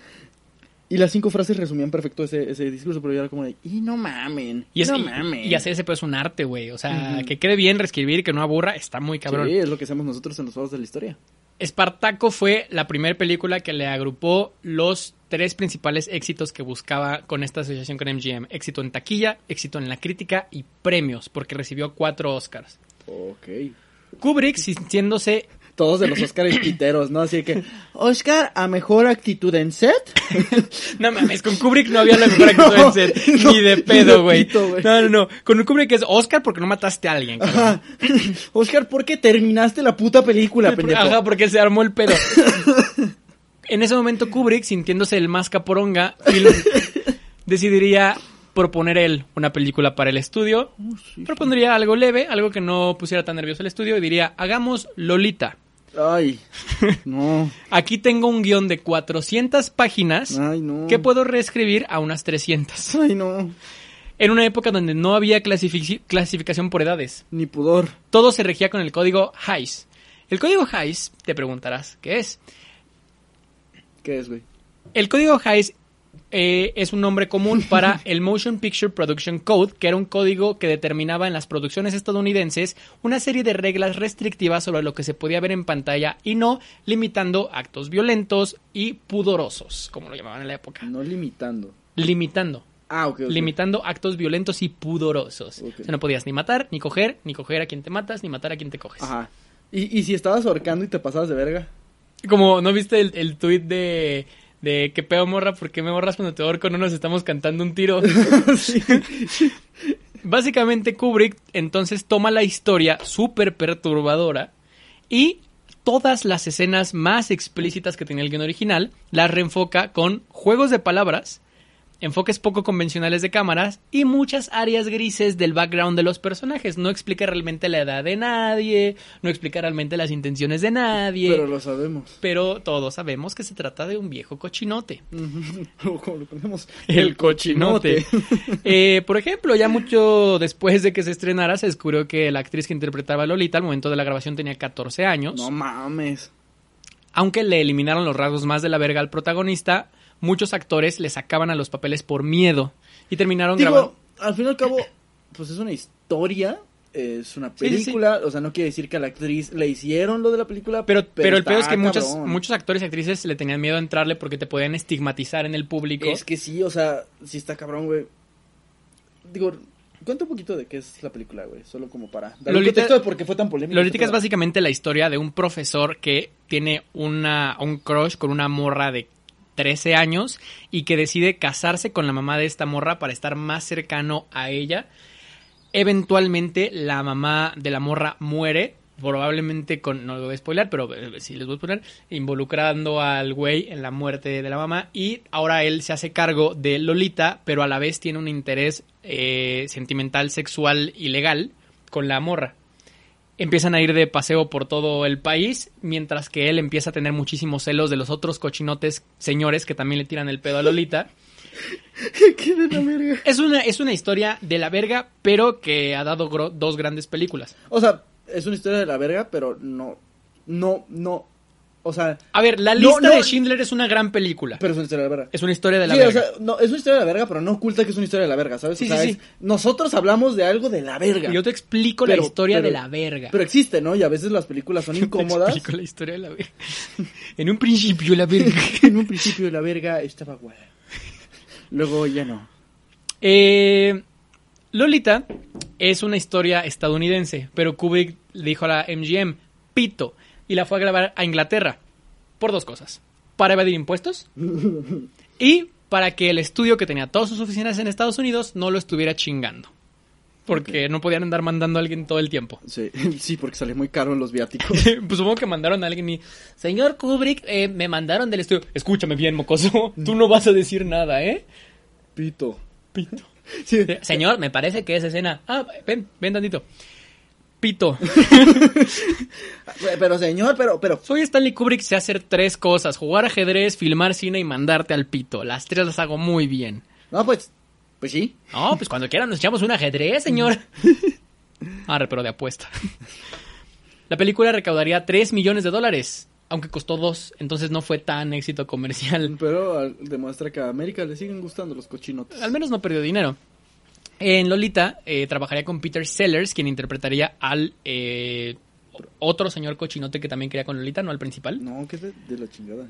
Y las cinco frases resumían perfecto ese, ese discurso, pero yo era como de, y no mamen, Y, es, no y- mamen. y hacer ese pues es un arte, güey. O sea, que quede bien, reescribir, que no aburra, está muy cabrón. Sí, es lo que hacemos nosotros en los juegos de la historia. Espartaco fue la primera película que le agrupó los tres principales éxitos que buscaba con esta asociación con MGM. Éxito en taquilla, éxito en la crítica y premios, porque recibió cuatro Oscars. Ok. Kubrick, sintiéndose... Todos de los Oscars piteros, ¿no? Así que, Oscar a mejor actitud en set. No mames, con Kubrick no había la mejor actitud en set, no, ni de pedo, güey. No, no, no. Con Kubrick es Oscar porque no mataste a alguien. Ajá. Oscar, ¿por qué terminaste la puta película, pendejo? Ajá, porque se armó el pedo. en ese momento Kubrick, sintiéndose el más caporonga, decidiría proponer él una película para el estudio. Propondría algo leve, algo que no pusiera tan nervioso el estudio y diría, hagamos Lolita. Ay, no, Aquí tengo un guion de 400 páginas ay, no. que puedo reescribir a unas 300. Ay, no, En una época donde no había clasificación por edades. ni pudor. Todo se regía con el código Hays. El código Hays, te preguntarás, ¿qué es? ¿Qué es, güey? El código Hays eh, es un nombre común para el Motion Picture Production Code, que era un código que determinaba en las producciones estadounidenses una serie de reglas restrictivas sobre lo que se podía ver en pantalla y no limitando actos violentos y pudorosos, como lo llamaban en la época. No limitando. Limitando. Ah, ok, ok. Limitando actos violentos y pudorosos. Ok. O sea, no podías ni matar, ni coger, ni coger a quien te matas, ni matar a quien te coges. Ajá. ¿Y, y si estabas ahorcando y te pasabas de verga? Como, ¿no viste el, el tuit de, de que peo morra? ¿Por qué me borras cuando te ahorco? No nos estamos cantando un tiro. sí. Básicamente Kubrick entonces toma la historia súper perturbadora y todas las escenas más explícitas que tenía el guion original las reenfoca con juegos de palabras, enfoques poco convencionales de cámaras y muchas áreas grises del background de los personajes. No explica realmente la edad de nadie, no explica realmente las intenciones de nadie. Pero lo sabemos. Pero todos sabemos que se trata de un viejo cochinote. Como lo ponemos. El cochinote. Eh, por ejemplo, ya mucho después de que se estrenara, se descubrió que la actriz que interpretaba a Lolita al momento de la grabación tenía 14 años. No mames. Aunque le eliminaron los rasgos más de la verga al protagonista, muchos actores le sacaban a los papeles por miedo. Y terminaron Digo, grabando. al fin y al cabo, pues es una historia, es una Sí, sí, sí. película, o sea, no quiere decir que a la actriz le hicieron lo de la película. Pero, pero, el peor es que muchos, cabrón. muchos actores y actrices le tenían miedo a entrarle porque te podían estigmatizar en el público. Es que sí, o sea, sí está cabrón, güey. Digo, cuenta un poquito de qué es la película, güey, solo como para dar un Lolita- contexto de por qué fue tan polémica. Lolita es básicamente la historia de un profesor que tiene una, un crush con una morra de 13 años y que decide casarse con la mamá de esta morra para estar más cercano a ella. Eventualmente la mamá de la morra muere, probablemente con, no lo voy a spoiler, pero eh, sí les voy a spoiler, involucrando al güey en la muerte de la mamá y ahora él se hace cargo de Lolita, pero a la vez tiene un interés eh, sentimental, sexual y legal con la morra empiezan a ir de paseo por todo el país, mientras que él empieza a tener muchísimos celos de los otros cochinotes señores que también le tiran el pedo a Lolita. ¿Qué de la verga? Es una, es una historia de la verga, pero que ha dado dos grandes películas. O sea, es una historia de la verga, pero no, no, no, o sea, A ver, la lista no. de Schindler es una gran película. pero es una historia de la verga. Es una historia de la sí, verga. o sea, no, es una historia de la verga, pero no oculta que es una historia de la verga, ¿sabes? Sí, o sea, sí, es- sí. nosotros hablamos de algo de la verga. yo te explico Pero- la historia pero- de la verga. Pero existe, ¿no? Y a veces las películas son Te incómodas. explico la historia de la verga. en un principio la verga. en un principio la verga estaba guay. Luego ya no. Eh, Lolita es una historia estadounidense, pero Kubrick le dijo a la MGM, pito, y la fue a grabar a Inglaterra. Por dos cosas. Para evadir impuestos y para que el estudio que tenía todas sus oficinas en Estados Unidos no lo estuviera chingando. Porque no podían andar mandando a alguien todo el tiempo. Sí, sí, porque sale muy caro los viáticos. pues supongo que mandaron a alguien y... Señor Kubrick, eh, me mandaron del estudio. Escúchame bien, mocoso. Tú no vas a decir nada, ¿eh? Pito. Pito. Sí. Señor, me parece que esa escena. Ah, ven, ven tantito. Pito. Pero señor, pero, pero. Soy Stanley Kubrick, sé hacer tres cosas: jugar ajedrez, filmar cine y mandarte al pito. Las tres las hago muy bien. No, pues. Pues sí. No, pues cuando quieran nos echamos un ajedrez, señor. Arre, pero de apuesta. La película recaudaría 3 millones de dólares, aunque costó 2, entonces no fue tan éxito comercial. Pero demuestra que a América le siguen gustando los cochinotes. Al menos no perdió dinero. En Lolita eh, trabajaría con Peter Sellers, quien interpretaría al eh, otro señor cochinote que también quería con Lolita, no al principal. No, que de, de la chingada.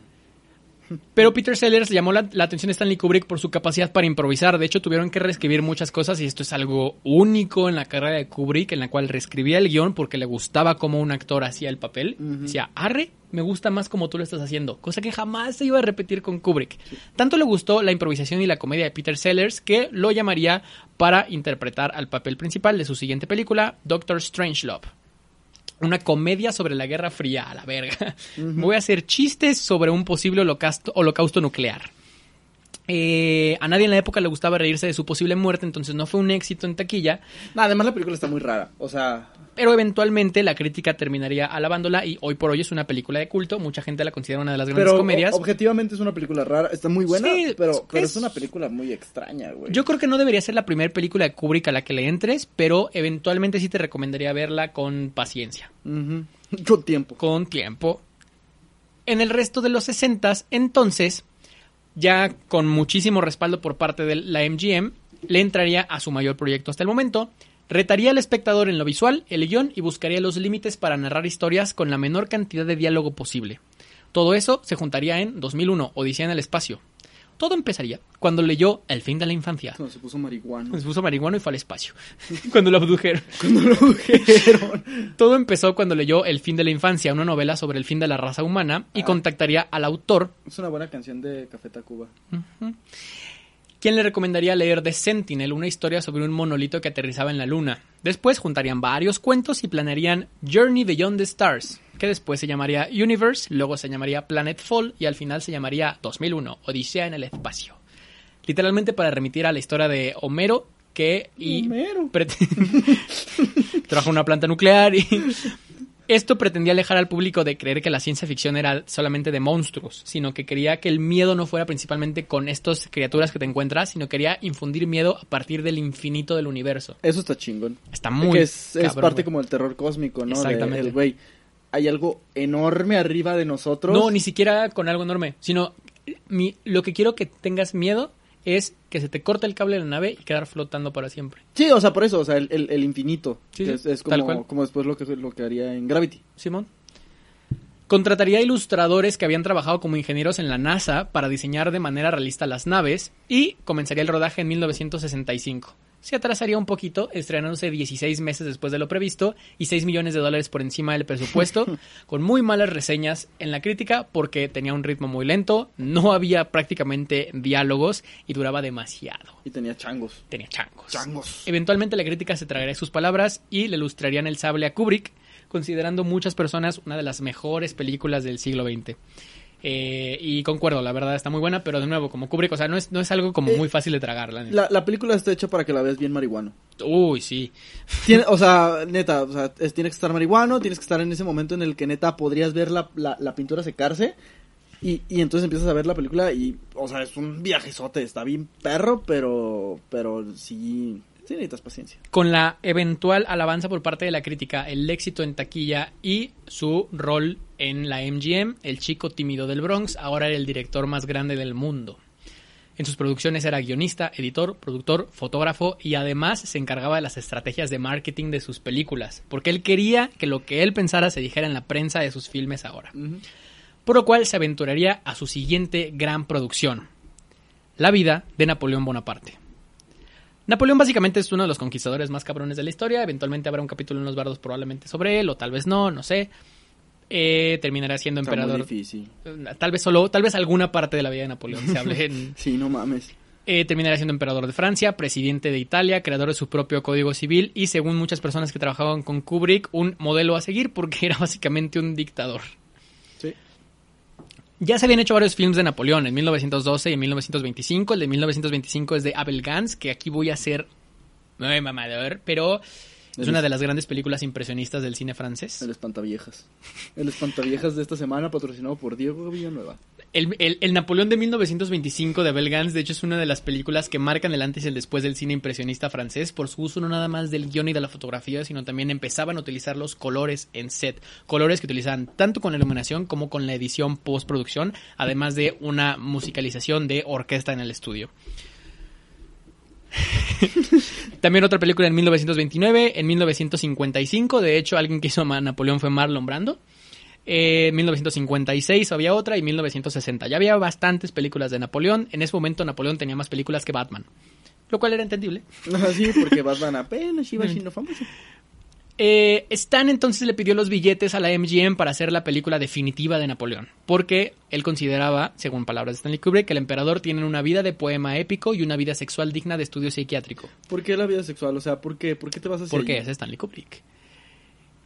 Pero Peter Sellers llamó la, la atención a Stanley Kubrick por su capacidad para improvisar. De hecho, tuvieron que reescribir muchas cosas y esto es algo único en la carrera de Kubrick, en la cual reescribía el guion porque le gustaba cómo un actor hacía el papel. Decía, arre, me gusta más como tú lo estás haciendo. Cosa que jamás se iba a repetir con Kubrick. Tanto le gustó la improvisación y la comedia de Peter Sellers que lo llamaría para interpretar al papel principal de su siguiente película, Doctor Strangelove. Una comedia sobre la Guerra Fría, a la verga. Voy a hacer chistes sobre un posible holocausto, holocausto nuclear. Eh, a nadie en la época le gustaba reírse de su posible muerte, entonces no fue un éxito en taquilla, Nah, además la película está muy rara. O sea, pero eventualmente la crítica terminaría alabándola y hoy por hoy es una película de culto, mucha gente la considera una de las grandes pero comedias. objetivamente es una película rara. Está muy buena, Sí, pero, pero es... una película muy extraña, güey. Yo creo que no debería ser la primera película de Kubrick a la que le entres, pero eventualmente sí te recomendaría verla con paciencia. Con tiempo. con tiempo. En el resto de los 60 entonces, ya con muchísimo respaldo por parte de la MGM, le entraría a su mayor proyecto hasta el momento. Retaría al espectador en lo visual, el guion y buscaría los límites para narrar historias con la menor cantidad de diálogo posible. Todo eso se juntaría en 2001, Odisea en el espacio. Todo empezaría cuando leyó El fin de la infancia. Cuando se puso marihuana. Se puso marihuano y fue al espacio. cuando lo abdujeron. Cuando lo dijeron. Todo empezó cuando leyó El fin de la infancia, una novela sobre el fin de la raza humana, y Ah. contactaría al autor, Es una buena canción de Café Tacuba. Quien le recomendaría leer The Sentinel, una historia sobre un monolito que aterrizaba en la luna. Después juntarían varios cuentos y planearían Journey Beyond the Stars, que después se llamaría Universe, luego se llamaría Planetfall y al final se llamaría 2001, Odisea en el espacio. Literalmente para remitir a la historia de Homero, que y Homero. en una planta nuclear y esto pretendía alejar al público de creer que la ciencia ficción era solamente de monstruos, sino que quería que el miedo no fuera principalmente con estas criaturas que te encuentras, sino quería infundir miedo a partir del infinito del universo. Eso está chingón. Está muy que es, es parte como del terror cósmico, ¿no? Exactamente. el güey. Hay algo enorme arriba de nosotros. No, ni siquiera con algo enorme, sino mi- lo que quiero que tengas miedo es que se te corte el cable de la nave y quedar flotando para siempre. Sí, o sea, por eso, o sea, el, el- el infinito. Sí, que sí, es, es tal como, cual. como después lo que, lo que haría en Gravity. Simón. Contrataría ilustradores que habían trabajado como ingenieros en la NASA para diseñar de manera realista las naves y comenzaría el rodaje en 1965. Se atrasaría un poquito, estrenándose 16 meses después de lo previsto y 6 millones de dólares por encima del presupuesto, con muy malas reseñas en la crítica porque tenía un ritmo muy lento, no había prácticamente diálogos y duraba demasiado. Y tenía changos. Tenía changos. Changos. Eventualmente la crítica se tragaría sus palabras y le ilustrarían el sable a Kubrick, considerando muchas personas una de las mejores películas del siglo XX. Eh, y concuerdo, la verdad está muy buena, pero de nuevo, como Kubrick, o sea, no es, no es algo como Eh, muy fácil de tragar. La neta. La, la película está hecha para que la veas bien marihuano. Uy, sí. Tiene, o sea, neta, o sea, es- tienes que estar marihuano, tienes que estar en ese momento en el que neta podrías ver la, la, la pintura secarse. Y, y entonces empiezas a ver la película y, o sea, es un viajezote, está bien perro, pero, pero sí, sí necesitas paciencia. Con la eventual alabanza por parte de la crítica, el éxito en taquilla y su rol en la MGM, el chico tímido del Bronx ahora era el director más grande del mundo. En sus producciones era guionista, editor, productor, fotógrafo y además se encargaba de las estrategias de marketing de sus películas, porque él quería que lo que él pensara se dijera en la prensa de sus filmes ahora. Por lo cual se aventuraría a su siguiente gran producción, La vida de Napoleón Bonaparte. Napoleón básicamente es uno de los conquistadores más cabrones de la historia. Eventualmente habrá un capítulo en los bardos probablemente sobre él, o tal vez no, no sé. Eh, terminará siendo Está muy emperador. difícil. Tal vez solo, tal vez alguna parte de la vida de Napoleón se hable en, Sí, no mames. eh, terminará siendo emperador de Francia, presidente de Italia, creador de su propio código civil y, según muchas personas que trabajaban con Kubrick, un modelo a seguir porque era básicamente un dictador. Ya se habían hecho varios films de Napoleón en 1912 y en 1925. El de 1925 es de Abel Gans, que aquí voy a ser muy mamador, pero es una de las grandes películas impresionistas del cine francés. El espantaviejas. El espantaviejas de esta semana patrocinado por Diego Villanueva. El, Napoleón de 1925 de Abel de hecho, es una de las películas que marcan el antes y el después del cine impresionista francés por su uso no nada más del guion y de la fotografía, sino también empezaban a utilizar los colores en set. Colores que utilizaban tanto con la iluminación como con la edición postproducción, además de una musicalización de orquesta en el estudio. También otra película en 1929, en 1955, de hecho alguien que hizo Napoleón fue Marlon Brando. Eh, En 1956 había otra y 1960. Ya había bastantes películas de Napoleón. En ese momento Napoleón tenía más películas que Batman. Lo cual era entendible. Así, porque Batman apenas iba siendo famoso. Eh, Stan entonces le pidió los billetes a la MGM para hacer la película definitiva de Napoleón, porque él consideraba, según palabras de Stanley Kubrick, que el emperador tiene una vida de poema épico y una vida sexual digna de estudio psiquiátrico. ¿Por qué la vida sexual? O sea, ¿por qué? ¿Por qué te vas a hacer? Porque es Stanley Kubrick.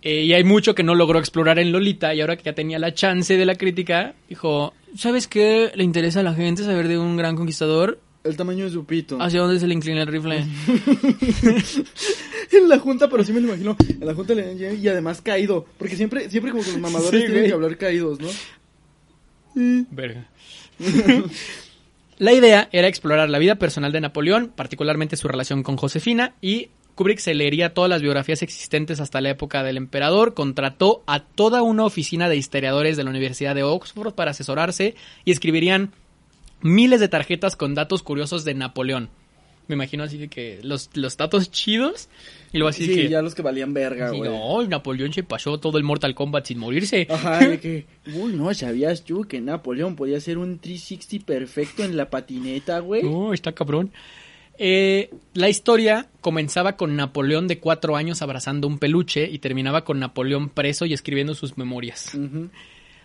Eh, y hay mucho que no logró explorar en Lolita y ahora que ya tenía la chance de la crítica, dijo, ¿sabes qué le interesa a la gente saber de un gran conquistador? El tamaño de su pito. ¿Hacia dónde se le inclina el rifle? En la junta, pero sí me lo imagino. En la junta le- y además caído. Porque siempre, siempre como que los mamadores Sí, tienen que hablar caídos, ¿no? Verga. La idea era explorar la vida personal de Napoleón, particularmente su relación con Josefina, y Kubrick se leería todas las biografías existentes hasta la época del emperador, contrató a toda una oficina de historiadores de la Universidad de Oxford para asesorarse y escribirían miles de tarjetas con datos curiosos de Napoleón. Me imagino así que los, los datos chidos y luego así sí, que... ya los que valían verga, güey. no, Napoleón se pasó todo el Mortal Kombat sin morirse. Ajá, de que, uy, no, ¿sabías tú que Napoleón podía hacer un 360 perfecto en la patineta, güey? No, está cabrón. Eh, la historia comenzaba con Napoleón de cuatro años abrazando un peluche y terminaba con Napoleón preso y escribiendo sus memorias.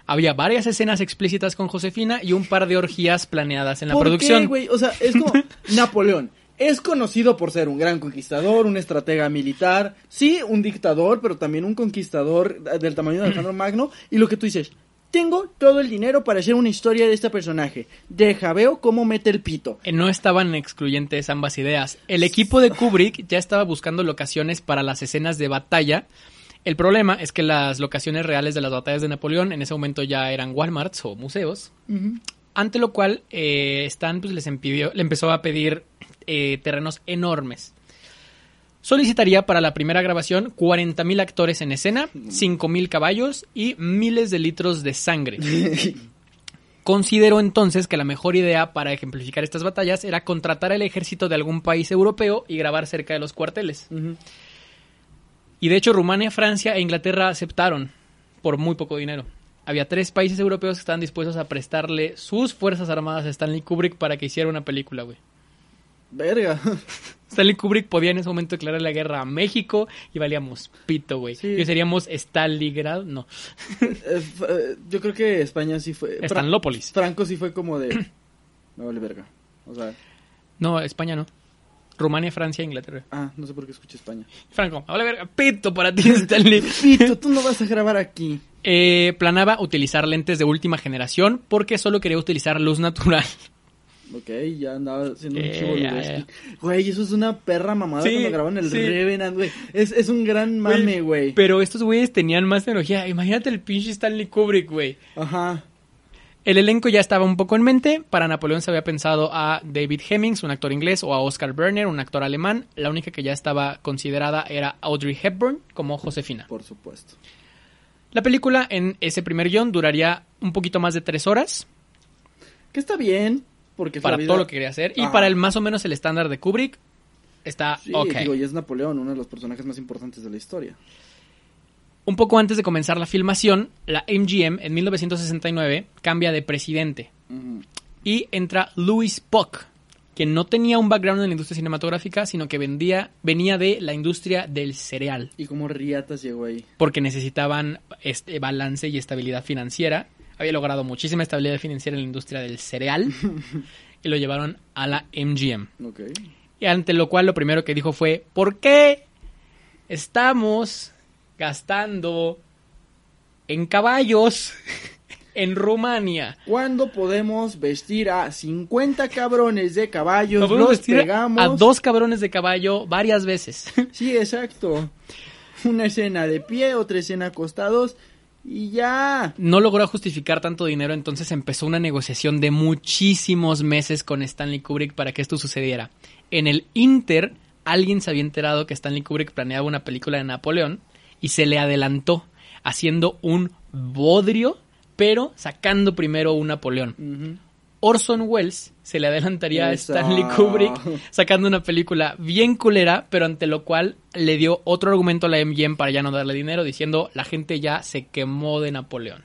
Había varias escenas explícitas con Josefina y un par de orgías planeadas en la ¿Por producción. qué, güey? O sea, es como Napoleón. Es conocido por ser un gran conquistador, un estratega militar, sí, un dictador, pero también un conquistador del tamaño de Alejandro Magno. Y lo que tú dices, tengo todo el dinero para hacer una historia de este personaje. Deja, veo cómo mete el pito. Eh, No estaban excluyentes ambas ideas. El equipo de Kubrick ya estaba buscando locaciones para las escenas de batalla. El problema es que las locaciones reales de las batallas de Napoleón en ese momento ya eran Walmarts o museos. Ante lo cual, eh, Stan pues, les impidió- le empezó a pedir eh, terrenos enormes. Solicitaría para la primera grabación 40.000 actores en escena, 5.000 caballos y miles de litros de sangre. Consideró entonces que la mejor idea para ejemplificar estas batallas era contratar al ejército de algún país europeo y grabar cerca de los cuarteles. Y de hecho Rumania, Francia e Inglaterra aceptaron por muy poco dinero. Había tres países europeos que estaban dispuestos a prestarle sus fuerzas armadas a Stanley Kubrick para que hiciera una película, güey. Verga. Stanley Kubrick podía en ese momento declarar la guerra a México y valíamos pito, güey. Sí. Y seríamos Stalingrad, no, Eh, eh, Yo creo que España sí fue... Fra- Stanlópolis. Franco sí fue como de... Me vale verga. O sea... No, España no. Rumania, Francia Inglaterra. Ah, no sé por qué escuché España. Franco, vale verga, pito para ti, Stanley. Pito, tú no vas a grabar aquí. Eh, planaba utilizar lentes de última generación porque solo quería utilizar luz natural. Ok, ya andaba haciendo un Eh, chivo ya. Güey, eso es una perra mamada Sí, cuando graban el sí. Revenant, güey. Es, es un gran mame, güey. Pero estos güeyes tenían más tecnología. Imagínate el pinche Stanley Kubrick, güey. Ajá. El elenco ya estaba un poco en mente. Para Napoleón se había pensado a David Hemmings, un actor inglés, o a Oscar Werner, un actor alemán. La única que ya estaba considerada era Audrey Hepburn como Josefina. Por supuesto. La película en ese primer guion duraría un poquito más de tres horas Que está bien, porque para vida- todo lo que quería hacer. Y para el más o menos el estándar de Kubrick está Sí, ok. digo, y es Napoleón, uno de los personajes más importantes de la historia. Un poco antes de comenzar la filmación, la MGM en 1969 cambia de presidente y entra Louis Puck, quien no tenía un background en la industria cinematográfica, sino que vendía, venía de la industria del cereal, Y como Riatas llegó ahí. porque necesitaban este balance y estabilidad financiera. Había logrado muchísima estabilidad financiera en la industria del cereal y lo llevaron a la MGM. Ok. Y ante lo cual lo primero que dijo fue, ¿por qué estamos gastando en caballos en Rumania? ¿Cuándo podemos vestir a 50 cabrones de caballos? Nos los vestir pegamos. a dos cabrones de caballo varias veces. Sí, exacto. Una escena de pie, otra escena acostados Y ya. No logró justificar tanto dinero, entonces empezó una negociación de muchísimos meses con Stanley Kubrick para que esto sucediera. En el Inter, alguien se había enterado que Stanley Kubrick planeaba una película de Napoleón y se le adelantó haciendo un bodrio, pero sacando primero un Napoleón. Orson Welles se le adelantaría Eso. a Stanley Kubrick sacando una película bien culera, pero ante lo cual le dio otro argumento a la MGM para ya no darle dinero, diciendo la gente ya se quemó de Napoleón.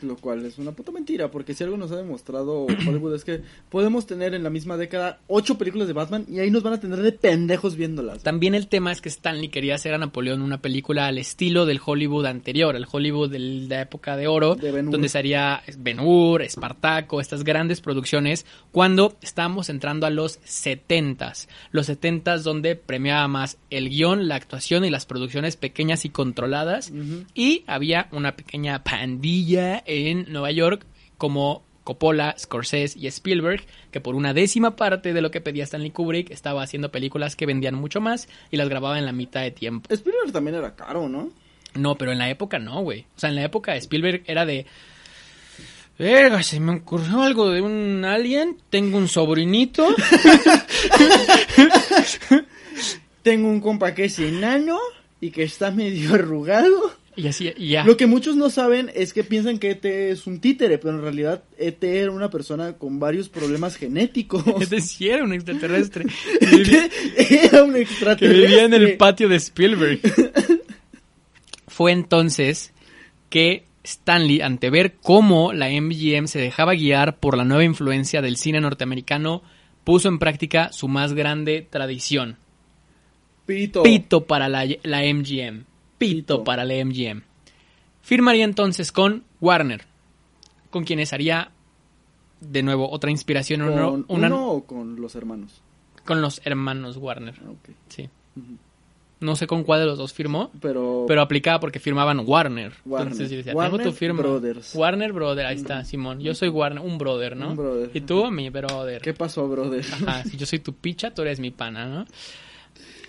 Lo cual es una puta mentira, porque si algo nos ha demostrado Hollywood es que podemos tener en la misma década ocho películas de Batman y ahí nos van a tener de pendejos viéndolas. También el tema es que Stanley quería hacer a Napoleón una película al estilo del Hollywood anterior, el Hollywood de la época de oro, De donde se haría Ben Hur, Espartaco, estas grandes producciones, cuando estábamos entrando a los 70s. Los 70s donde premiaba más el guion, la actuación y las producciones pequeñas y controladas. Y había una pequeña pandilla en Nueva York como Coppola, Scorsese y Spielberg, que por una décima parte de lo que pedía Stanley Kubrick estaba haciendo películas que vendían mucho más y las grababa en la mitad de tiempo. Spielberg también era caro, ¿no? No, pero en la época no, güey. O sea, en la época Spielberg era de... Verga, se me ocurrió algo de un alien, tengo un sobrinito. Tengo un compa que es enano y que está medio arrugado. Y así, y ya. Lo que muchos no saben es que piensan que ET es un títere, pero en realidad ET era una persona con varios problemas genéticos. Es decir, era un extraterrestre. ET era un que extraterrestre. vivía en el patio de Spielberg. Fue entonces que Stanley, ante ver cómo la MGM se dejaba guiar por la nueva influencia del cine norteamericano, puso en práctica su más grande tradición. Pito. Pito para la, la MGM. Pito, Pito. para la MGM. Firmaría entonces con Warner, con quienes haría de nuevo otra inspiración, ¿Con una- uno o con los hermanos? con los hermanos Warner. Ah. Sí. No sé con cuál de los dos firmó, Pero, pero aplicaba porque firmaban Warner. Warner. Entonces yo decía, Warner tengo tu firma. Brothers. Warner Brother, ahí está, Simón. Yo soy Warner, un brother, ¿no? Un brother. Y tú, mi brother. ¿qué pasó, brother? Ajá, si yo soy tu picha, tú eres mi pana, ¿no?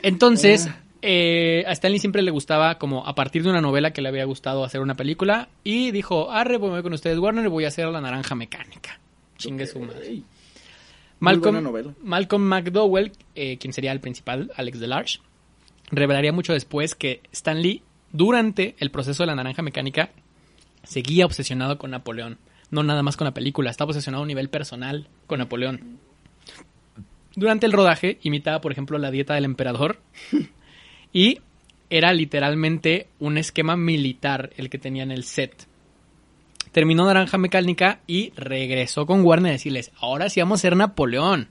Entonces, Ah. eh, a Stanley siempre le gustaba, como a partir de una novela que le había gustado hacer una película, y dijo, arre, voy con ustedes, Warner, voy a hacer La Naranja Mecánica. Chingue su madre. Malcolm. Malcolm McDowell, eh, quien sería el principal, Alex Delarge, revelaría mucho después que Stanley, durante el proceso de la naranja mecánica, seguía obsesionado con Napoleón. No nada más con la película, estaba obsesionado a un nivel personal con Napoleón. Durante el rodaje imitaba, por ejemplo, la dieta del emperador y era literalmente un esquema militar el que tenía en el set. Terminó Naranja Mecánica y regresó con Warner a decirles, ahora sí vamos a ser Napoleón.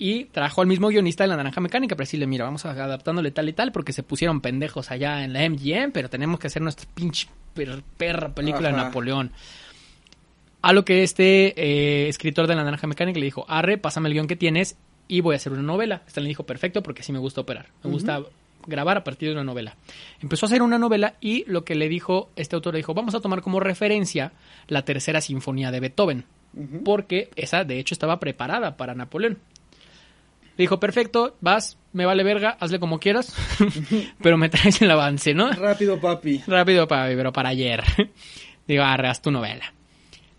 Y trajo al mismo guionista de la Naranja Mecánica para decirle, mira, vamos adaptándole tal y tal porque se pusieron pendejos allá en la MGM, pero tenemos que hacer nuestra pinche per- perra película de. Napoleón. A lo que este eh, escritor de la Naranja Mecánica le dijo, arre, pásame el guion que tienes y voy a hacer una novela. Este le dijo, perfecto, porque sí me gusta operar. Me gusta grabar a partir de una novela. Empezó a hacer una novela y lo que le dijo, este autor le dijo, vamos a tomar como referencia la tercera sinfonía de Beethoven. Porque esa, de hecho, estaba preparada para Napoleón. Le dijo, perfecto, vas, me vale verga, hazle como quieras, pero me traes el avance, ¿no? Rápido, papi. Rápido, para, pero para ayer. Digo, arre, haz tu novela.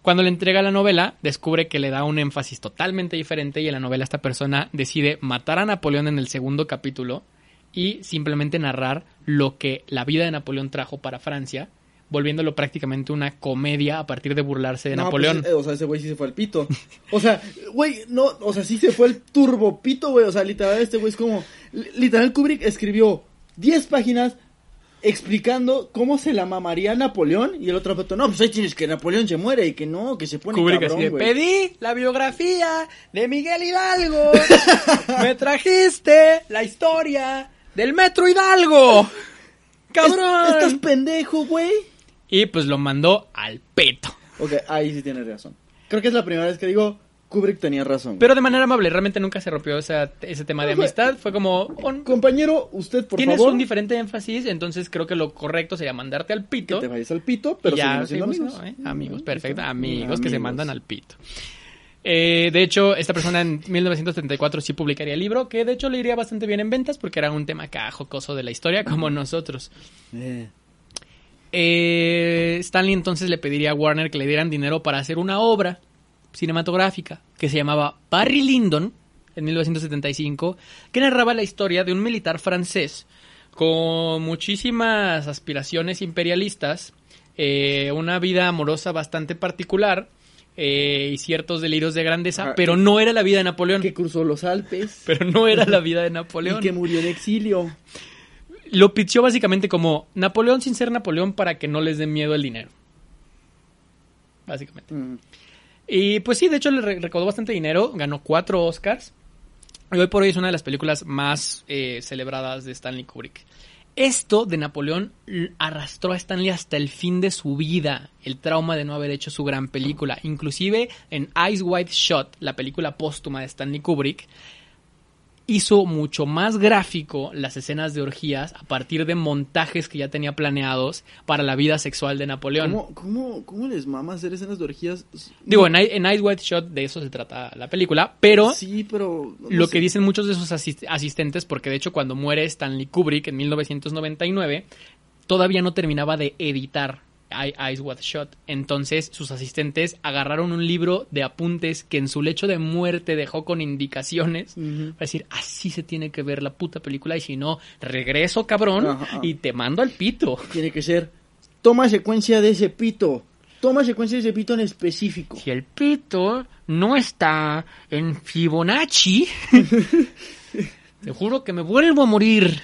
Cuando le entrega la novela, descubre que le da un énfasis totalmente diferente y en la novela esta persona decide matar a Napoleón en el segundo capítulo y simplemente narrar lo que la vida de Napoleón trajo para Francia, volviéndolo prácticamente una comedia a partir de burlarse de No, Napoleón. pues, eh, o sea, ese güey sí se fue al pito. O sea, güey, no, o sea, sí se fue el turbo pito, güey. O sea, literal, este güey es como. li- Literal, Kubrick escribió 10 páginas explicando cómo se la mamaría Napoleón. Y el otro vato, no, pues ahí tienes que Napoleón se muere y que no, que se pone Kubrick cabrón, así de, pedí la biografía de Miguel Hidalgo. Me trajiste la historia del Metro Hidalgo. ¡Cabrón! Estás pendejo, güey. Y pues lo mandó al peto. Ok, ahí sí tienes razón. Creo que es la primera vez que digo, Kubrick tenía razón. Pero de manera amable, realmente nunca se rompió esa- ese tema de amistad. Fue como, "On- Compañero, usted, por tienes favor, un diferente énfasis, entonces creo que lo correcto sería mandarte al que pito. te vayas al pito, pero ya seguimos amigos. ¿no? ¿Eh? Amigos, perfecto. Amigos que se mandan al pito. Eh, de hecho, esta persona en 1934 sí publicaría el libro, que de hecho le iría bastante bien en ventas porque era un tema acá jocoso de la historia como nosotros. Eh. Eh, Stanley entonces le pediría a Warner que le dieran dinero para hacer una obra cinematográfica que se llamaba Barry Lyndon en 1975, que narraba la historia de un militar francés con muchísimas aspiraciones imperialistas, eh, una vida amorosa bastante particular eh, y ciertos delirios de grandeza, Ajá, pero no era la vida de Napoleón. Que cruzó los Alpes. Pero no era la vida de y Napoleón. que murió en exilio. Lo pitchó básicamente como Napoleón sin ser Napoleón para que no les dé miedo el dinero. Básicamente. Mm. Y pues sí, de hecho le re- recaudó bastante dinero, ganó cuatro Oscars. Y hoy por hoy es una de las películas más eh, celebradas de Stanley Kubrick. Esto de Napoleón arrastró a Stanley hasta el fin de su vida, el trauma de no haber hecho su gran película. Inclusive en Eyes Wide Shot, la película póstuma de Stanley Kubrick, hizo mucho más gráfico las escenas de orgías a partir de montajes que ya tenía planeados para la vida sexual de Napoleón. ¿Cómo, cómo, ¿Cómo les mama hacer escenas de orgías? Digo, en, en Eyes Wide Shot de eso se trata la película, pero Sí, pero... no lo sé. que dicen muchos de sus asis- asistentes, porque de hecho cuando muere Stanley Kubrick en 1999, todavía no terminaba de editar Eyes Wide Shot. Entonces sus asistentes agarraron un libro de apuntes que en su lecho de muerte dejó con indicaciones. Ujú. Para decir, así se tiene que ver la puta película y si no, regreso cabrón Ajá. y te mando al pito. Tiene que ser... Toma secuencia de ese pito. Toma secuencia de ese pito en específico. Si el pito no está en Fibonacci, te juro que me vuelvo a morir.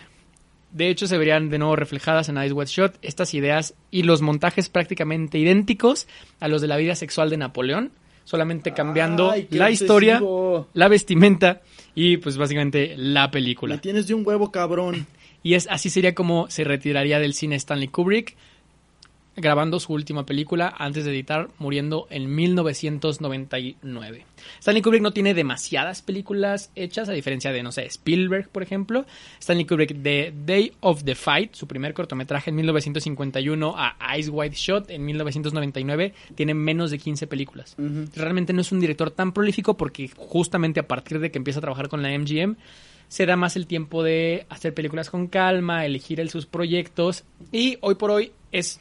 De hecho, se verían de nuevo reflejadas en Ice Wide Shot estas ideas y los montajes prácticamente idénticos a los de la vida sexual de Napoleón, solamente cambiando Ay, la historia, obsesivo. la vestimenta y pues básicamente la película. Me tienes de un huevo, cabrón. Y es así sería como se retiraría del cine Stanley Kubrick, grabando su última película antes de editar, muriendo en 1999. Stanley Kubrick no tiene demasiadas películas hechas, a diferencia de, no sé, Spielberg, por ejemplo. Stanley Kubrick de Day of the Fight, su primer cortometraje en 1951, a Eyes Wide Shot en 1999, tiene menos de 15 películas. Realmente no es un director tan prolífico porque justamente a partir de que empieza a trabajar con la MGM, se da más el tiempo de hacer películas con calma, elegir sus proyectos y hoy por hoy es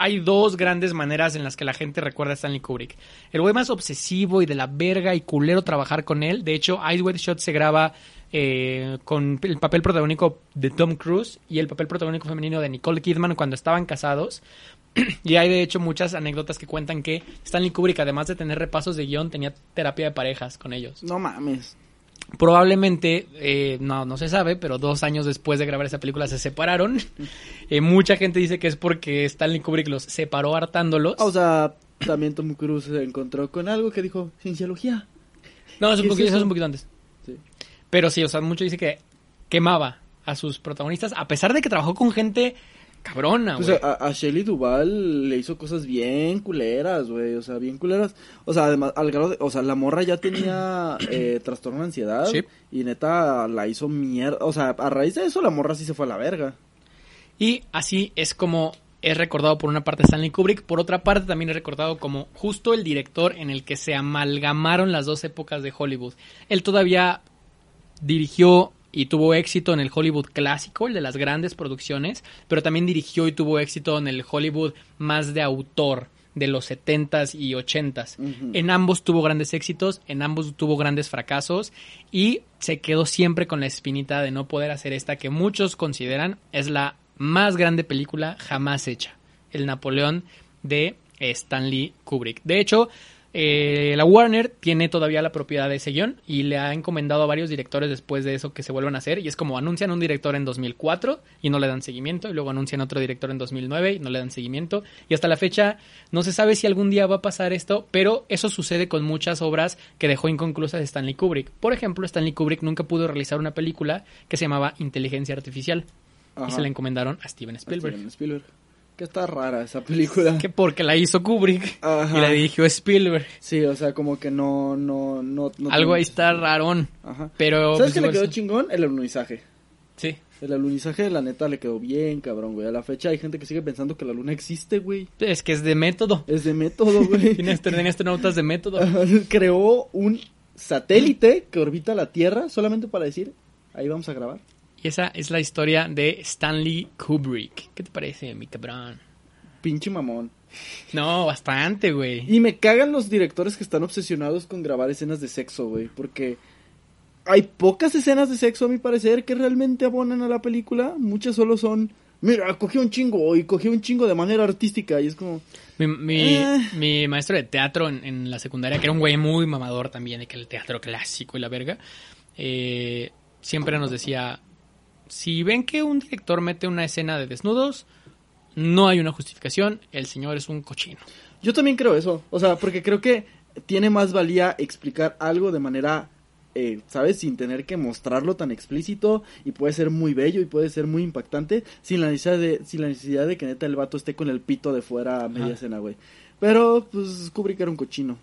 hay dos grandes maneras en las que la gente recuerda a Stanley Kubrick. El güey más obsesivo y de la verga y culero trabajar con él. De hecho, Ice Wide Shot se graba eh, con el papel protagónico de Tom Cruise y el papel protagónico femenino de Nicole Kidman cuando estaban casados. y hay de hecho muchas anécdotas que cuentan que Stanley Kubrick, además de tener repasos de guion, tenía terapia de parejas con ellos. No mames. Probablemente, eh, no, no se sabe, pero dos años después de grabar esa película se separaron. Eh, mucha gente dice que es porque Stanley Kubrick los separó hartándolos. O sea, también Tom Cruise se encontró con algo que dijo cienciología. no, es un, ¿qué es poquito, eso es un poquito antes. Sí. Pero sí, o sea, mucho dice que quemaba a sus protagonistas, a pesar de que trabajó con gente cabrona, Pues güey. a, a Shelley Duval le hizo cosas bien culeras, güey. O sea, bien culeras. O sea, además, al grado de. O sea, la morra ya tenía eh, trastorno de ansiedad. Sí. Y neta la hizo mierda. O sea, a raíz de eso la morra sí se fue a la verga. Y así es como es recordado por una parte Stanley Kubrick, por otra parte también es recordado como justo el director en el que se amalgamaron las dos épocas de Hollywood. Él todavía dirigió y tuvo éxito en el Hollywood clásico, el de las grandes producciones, pero también dirigió y tuvo éxito en el Hollywood más de autor de los 70s y 80s. Ujú. En ambos tuvo grandes éxitos, en ambos tuvo grandes fracasos y se quedó siempre con la espinita de no poder hacer esta que muchos consideran es la más grande película jamás hecha, el Napoleón de Stanley Kubrick. De hecho, eh, la Warner tiene todavía la propiedad de ese guion y le ha encomendado a varios directores después de eso que se vuelvan a hacer y es como anuncian un director en 2004 y no le dan seguimiento y luego anuncian otro director en 2009 y no le dan seguimiento y hasta la fecha no se sabe si algún día va a pasar esto, pero eso sucede con muchas obras que dejó inconclusas Stanley Kubrick. Por ejemplo, Stanley Kubrick nunca pudo realizar una película que se llamaba Inteligencia Artificial y se la encomendaron a Steven Spielberg. Steven Spielberg. Que está rara esa película. Que porque la hizo Kubrick Ajá. y la dirigió Spielberg. Sí, o sea, como que no, no, no. no Algo ahí está rarón. Ajá. Pero. ¿Sabes pues, qué le quedó chingón? El alunizaje. Sí. El alunizaje, la neta, le quedó bien, cabrón, güey. A la fecha hay gente que sigue pensando que la luna existe, güey. Es que es de método. Es de método, güey. Tiene, tiene astronautas de método. Creó un satélite que orbita la Tierra solamente para decir, ahí vamos a grabar. Y esa es la historia de Stanley Kubrick. ¿Qué te parece, mi cabrón? pinche mamón. No, bastante, güey. Y me cagan los directores que están obsesionados con grabar escenas de sexo, güey, porque hay pocas escenas de sexo a mi parecer que realmente abonan a la película, muchas solo son, mira, cogió un chingo y cogió un chingo de manera artística y es como, Mi, mi, Eh. mi maestro de teatro en, en la secundaria, que era un güey muy mamador también, de que el teatro clásico y la verga, eh, siempre nos decía, si ven que un director mete una escena de desnudos, no hay una justificación, el señor es un cochino. Yo también creo eso, o sea, porque creo que tiene más valía explicar algo de manera, eh, ¿sabes? Sin tener que mostrarlo tan explícito y puede ser muy bello y puede ser muy impactante sin la necesidad de, sin la necesidad de que neta el vato esté con el pito de fuera a media Ajá. escena, güey. Pero, pues, Kubrick era un cochino.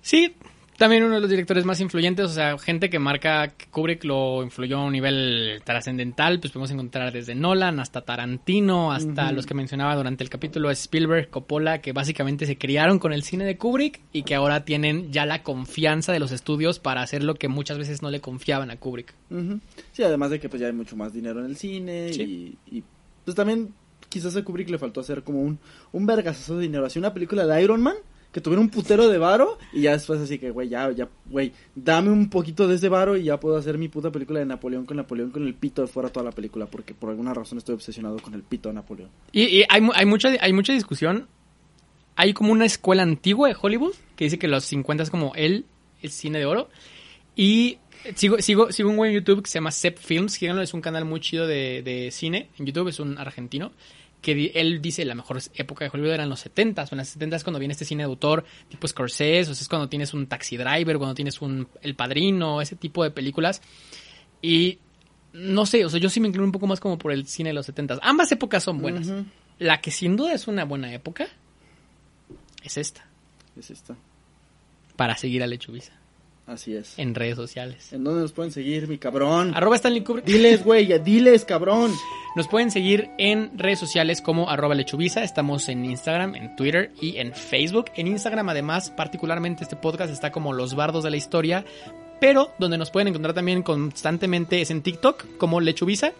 Sí, también uno de los directores más influyentes, o sea, gente que marca que Kubrick lo influyó a un nivel trascendental, pues podemos encontrar desde Nolan hasta Tarantino, hasta los que mencionaba durante el capítulo Spielberg, Coppola, que básicamente se criaron con el cine de Kubrick y que ahora tienen ya la confianza de los estudios para hacer lo que muchas veces no le confiaban a Kubrick. Sí, además de que pues ya hay mucho más dinero en el cine Sí. y, y, pues también quizás a Kubrick le faltó hacer como un, un vergazazo de dinero. Así una película de Iron Man que tuviera un putero de varo y ya después así que, güey, ya, ya, güey, dame un poquito de ese varo y ya puedo hacer mi puta película de Napoleón con Napoleón con el pito de fuera toda la película porque por alguna razón estoy obsesionado con el pito de Napoleón. Y, hay, hay, mucha, hay mucha discusión. Hay como una escuela antigua de Hollywood que dice que los 50 es como el, el cine de oro. Y sigo, sigo, sigo un güey en YouTube que se llama Sep Films. Síganlo, es un canal muy chido de, de cine en YouTube, es un argentino. Que él dice la mejor época de Hollywood eran los 70 s En los 70 es cuando viene este cine de autor tipo Scorsese, o sea, es cuando tienes un Taxi Driver, cuando tienes un El Padrino, ese tipo de películas. Y no sé, o sea, yo sí me inclino un poco más como por el cine de los 70 Ambas épocas son buenas. La que sin duda es una buena época es esta, Es esta. para seguir a Lechuvisa Así es. en redes sociales. ¿En dónde nos pueden seguir, mi cabrón? Arroba Stanley Kubrick. Diles, güey, ya diles, cabrón. Nos pueden seguir en redes sociales como arroba lechuvisa. Estamos en Instagram, en Twitter y en Facebook. En Instagram, además, particularmente este podcast está como Los Bardos de la Historia. Pero donde nos pueden encontrar también constantemente es en TikTok como lechuvisa.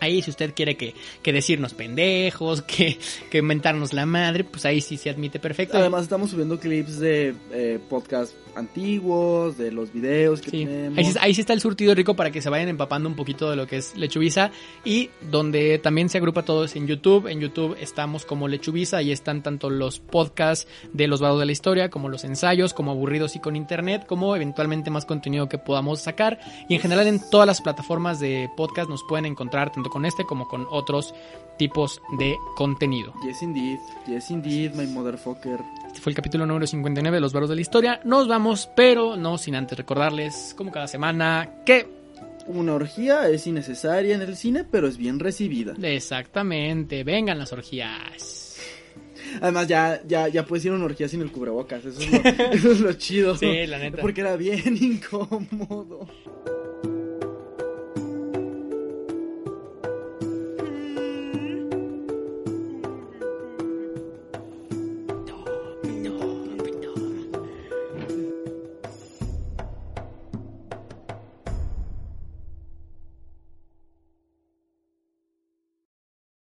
Ahí si usted quiere que, que decirnos pendejos, que, que inventarnos la madre, pues ahí sí se admite perfecto. Además estamos subiendo clips de eh, podcast antiguos, de los videos que Sí, tenemos. ahí sí, ahí sí está el surtido rico para que se vayan empapando un poquito de lo que es Lechuvisa y donde también se agrupa todo es en YouTube. En YouTube estamos como Lechuvisa y están tanto los podcasts de los vados de la historia como los ensayos, como aburridos y con internet, como eventualmente más contenido que podamos sacar. Y en general en todas las plataformas de podcast nos pueden encontrar tanto con este como con otros tipos de contenido. Yes, indeed. Yes, indeed, my motherfucker. Este fue el capítulo número 59 de Los Varos de la Historia. Nos vamos, pero no sin antes recordarles, como cada semana, que Una orgía es innecesaria en el cine, pero es bien recibida. Exactamente, vengan las orgías. Además, ya, ya, ya puedes ir a una orgía sin el cubrebocas. Eso es lo, eso es lo chido. Sí, la neta. Porque era bien incómodo.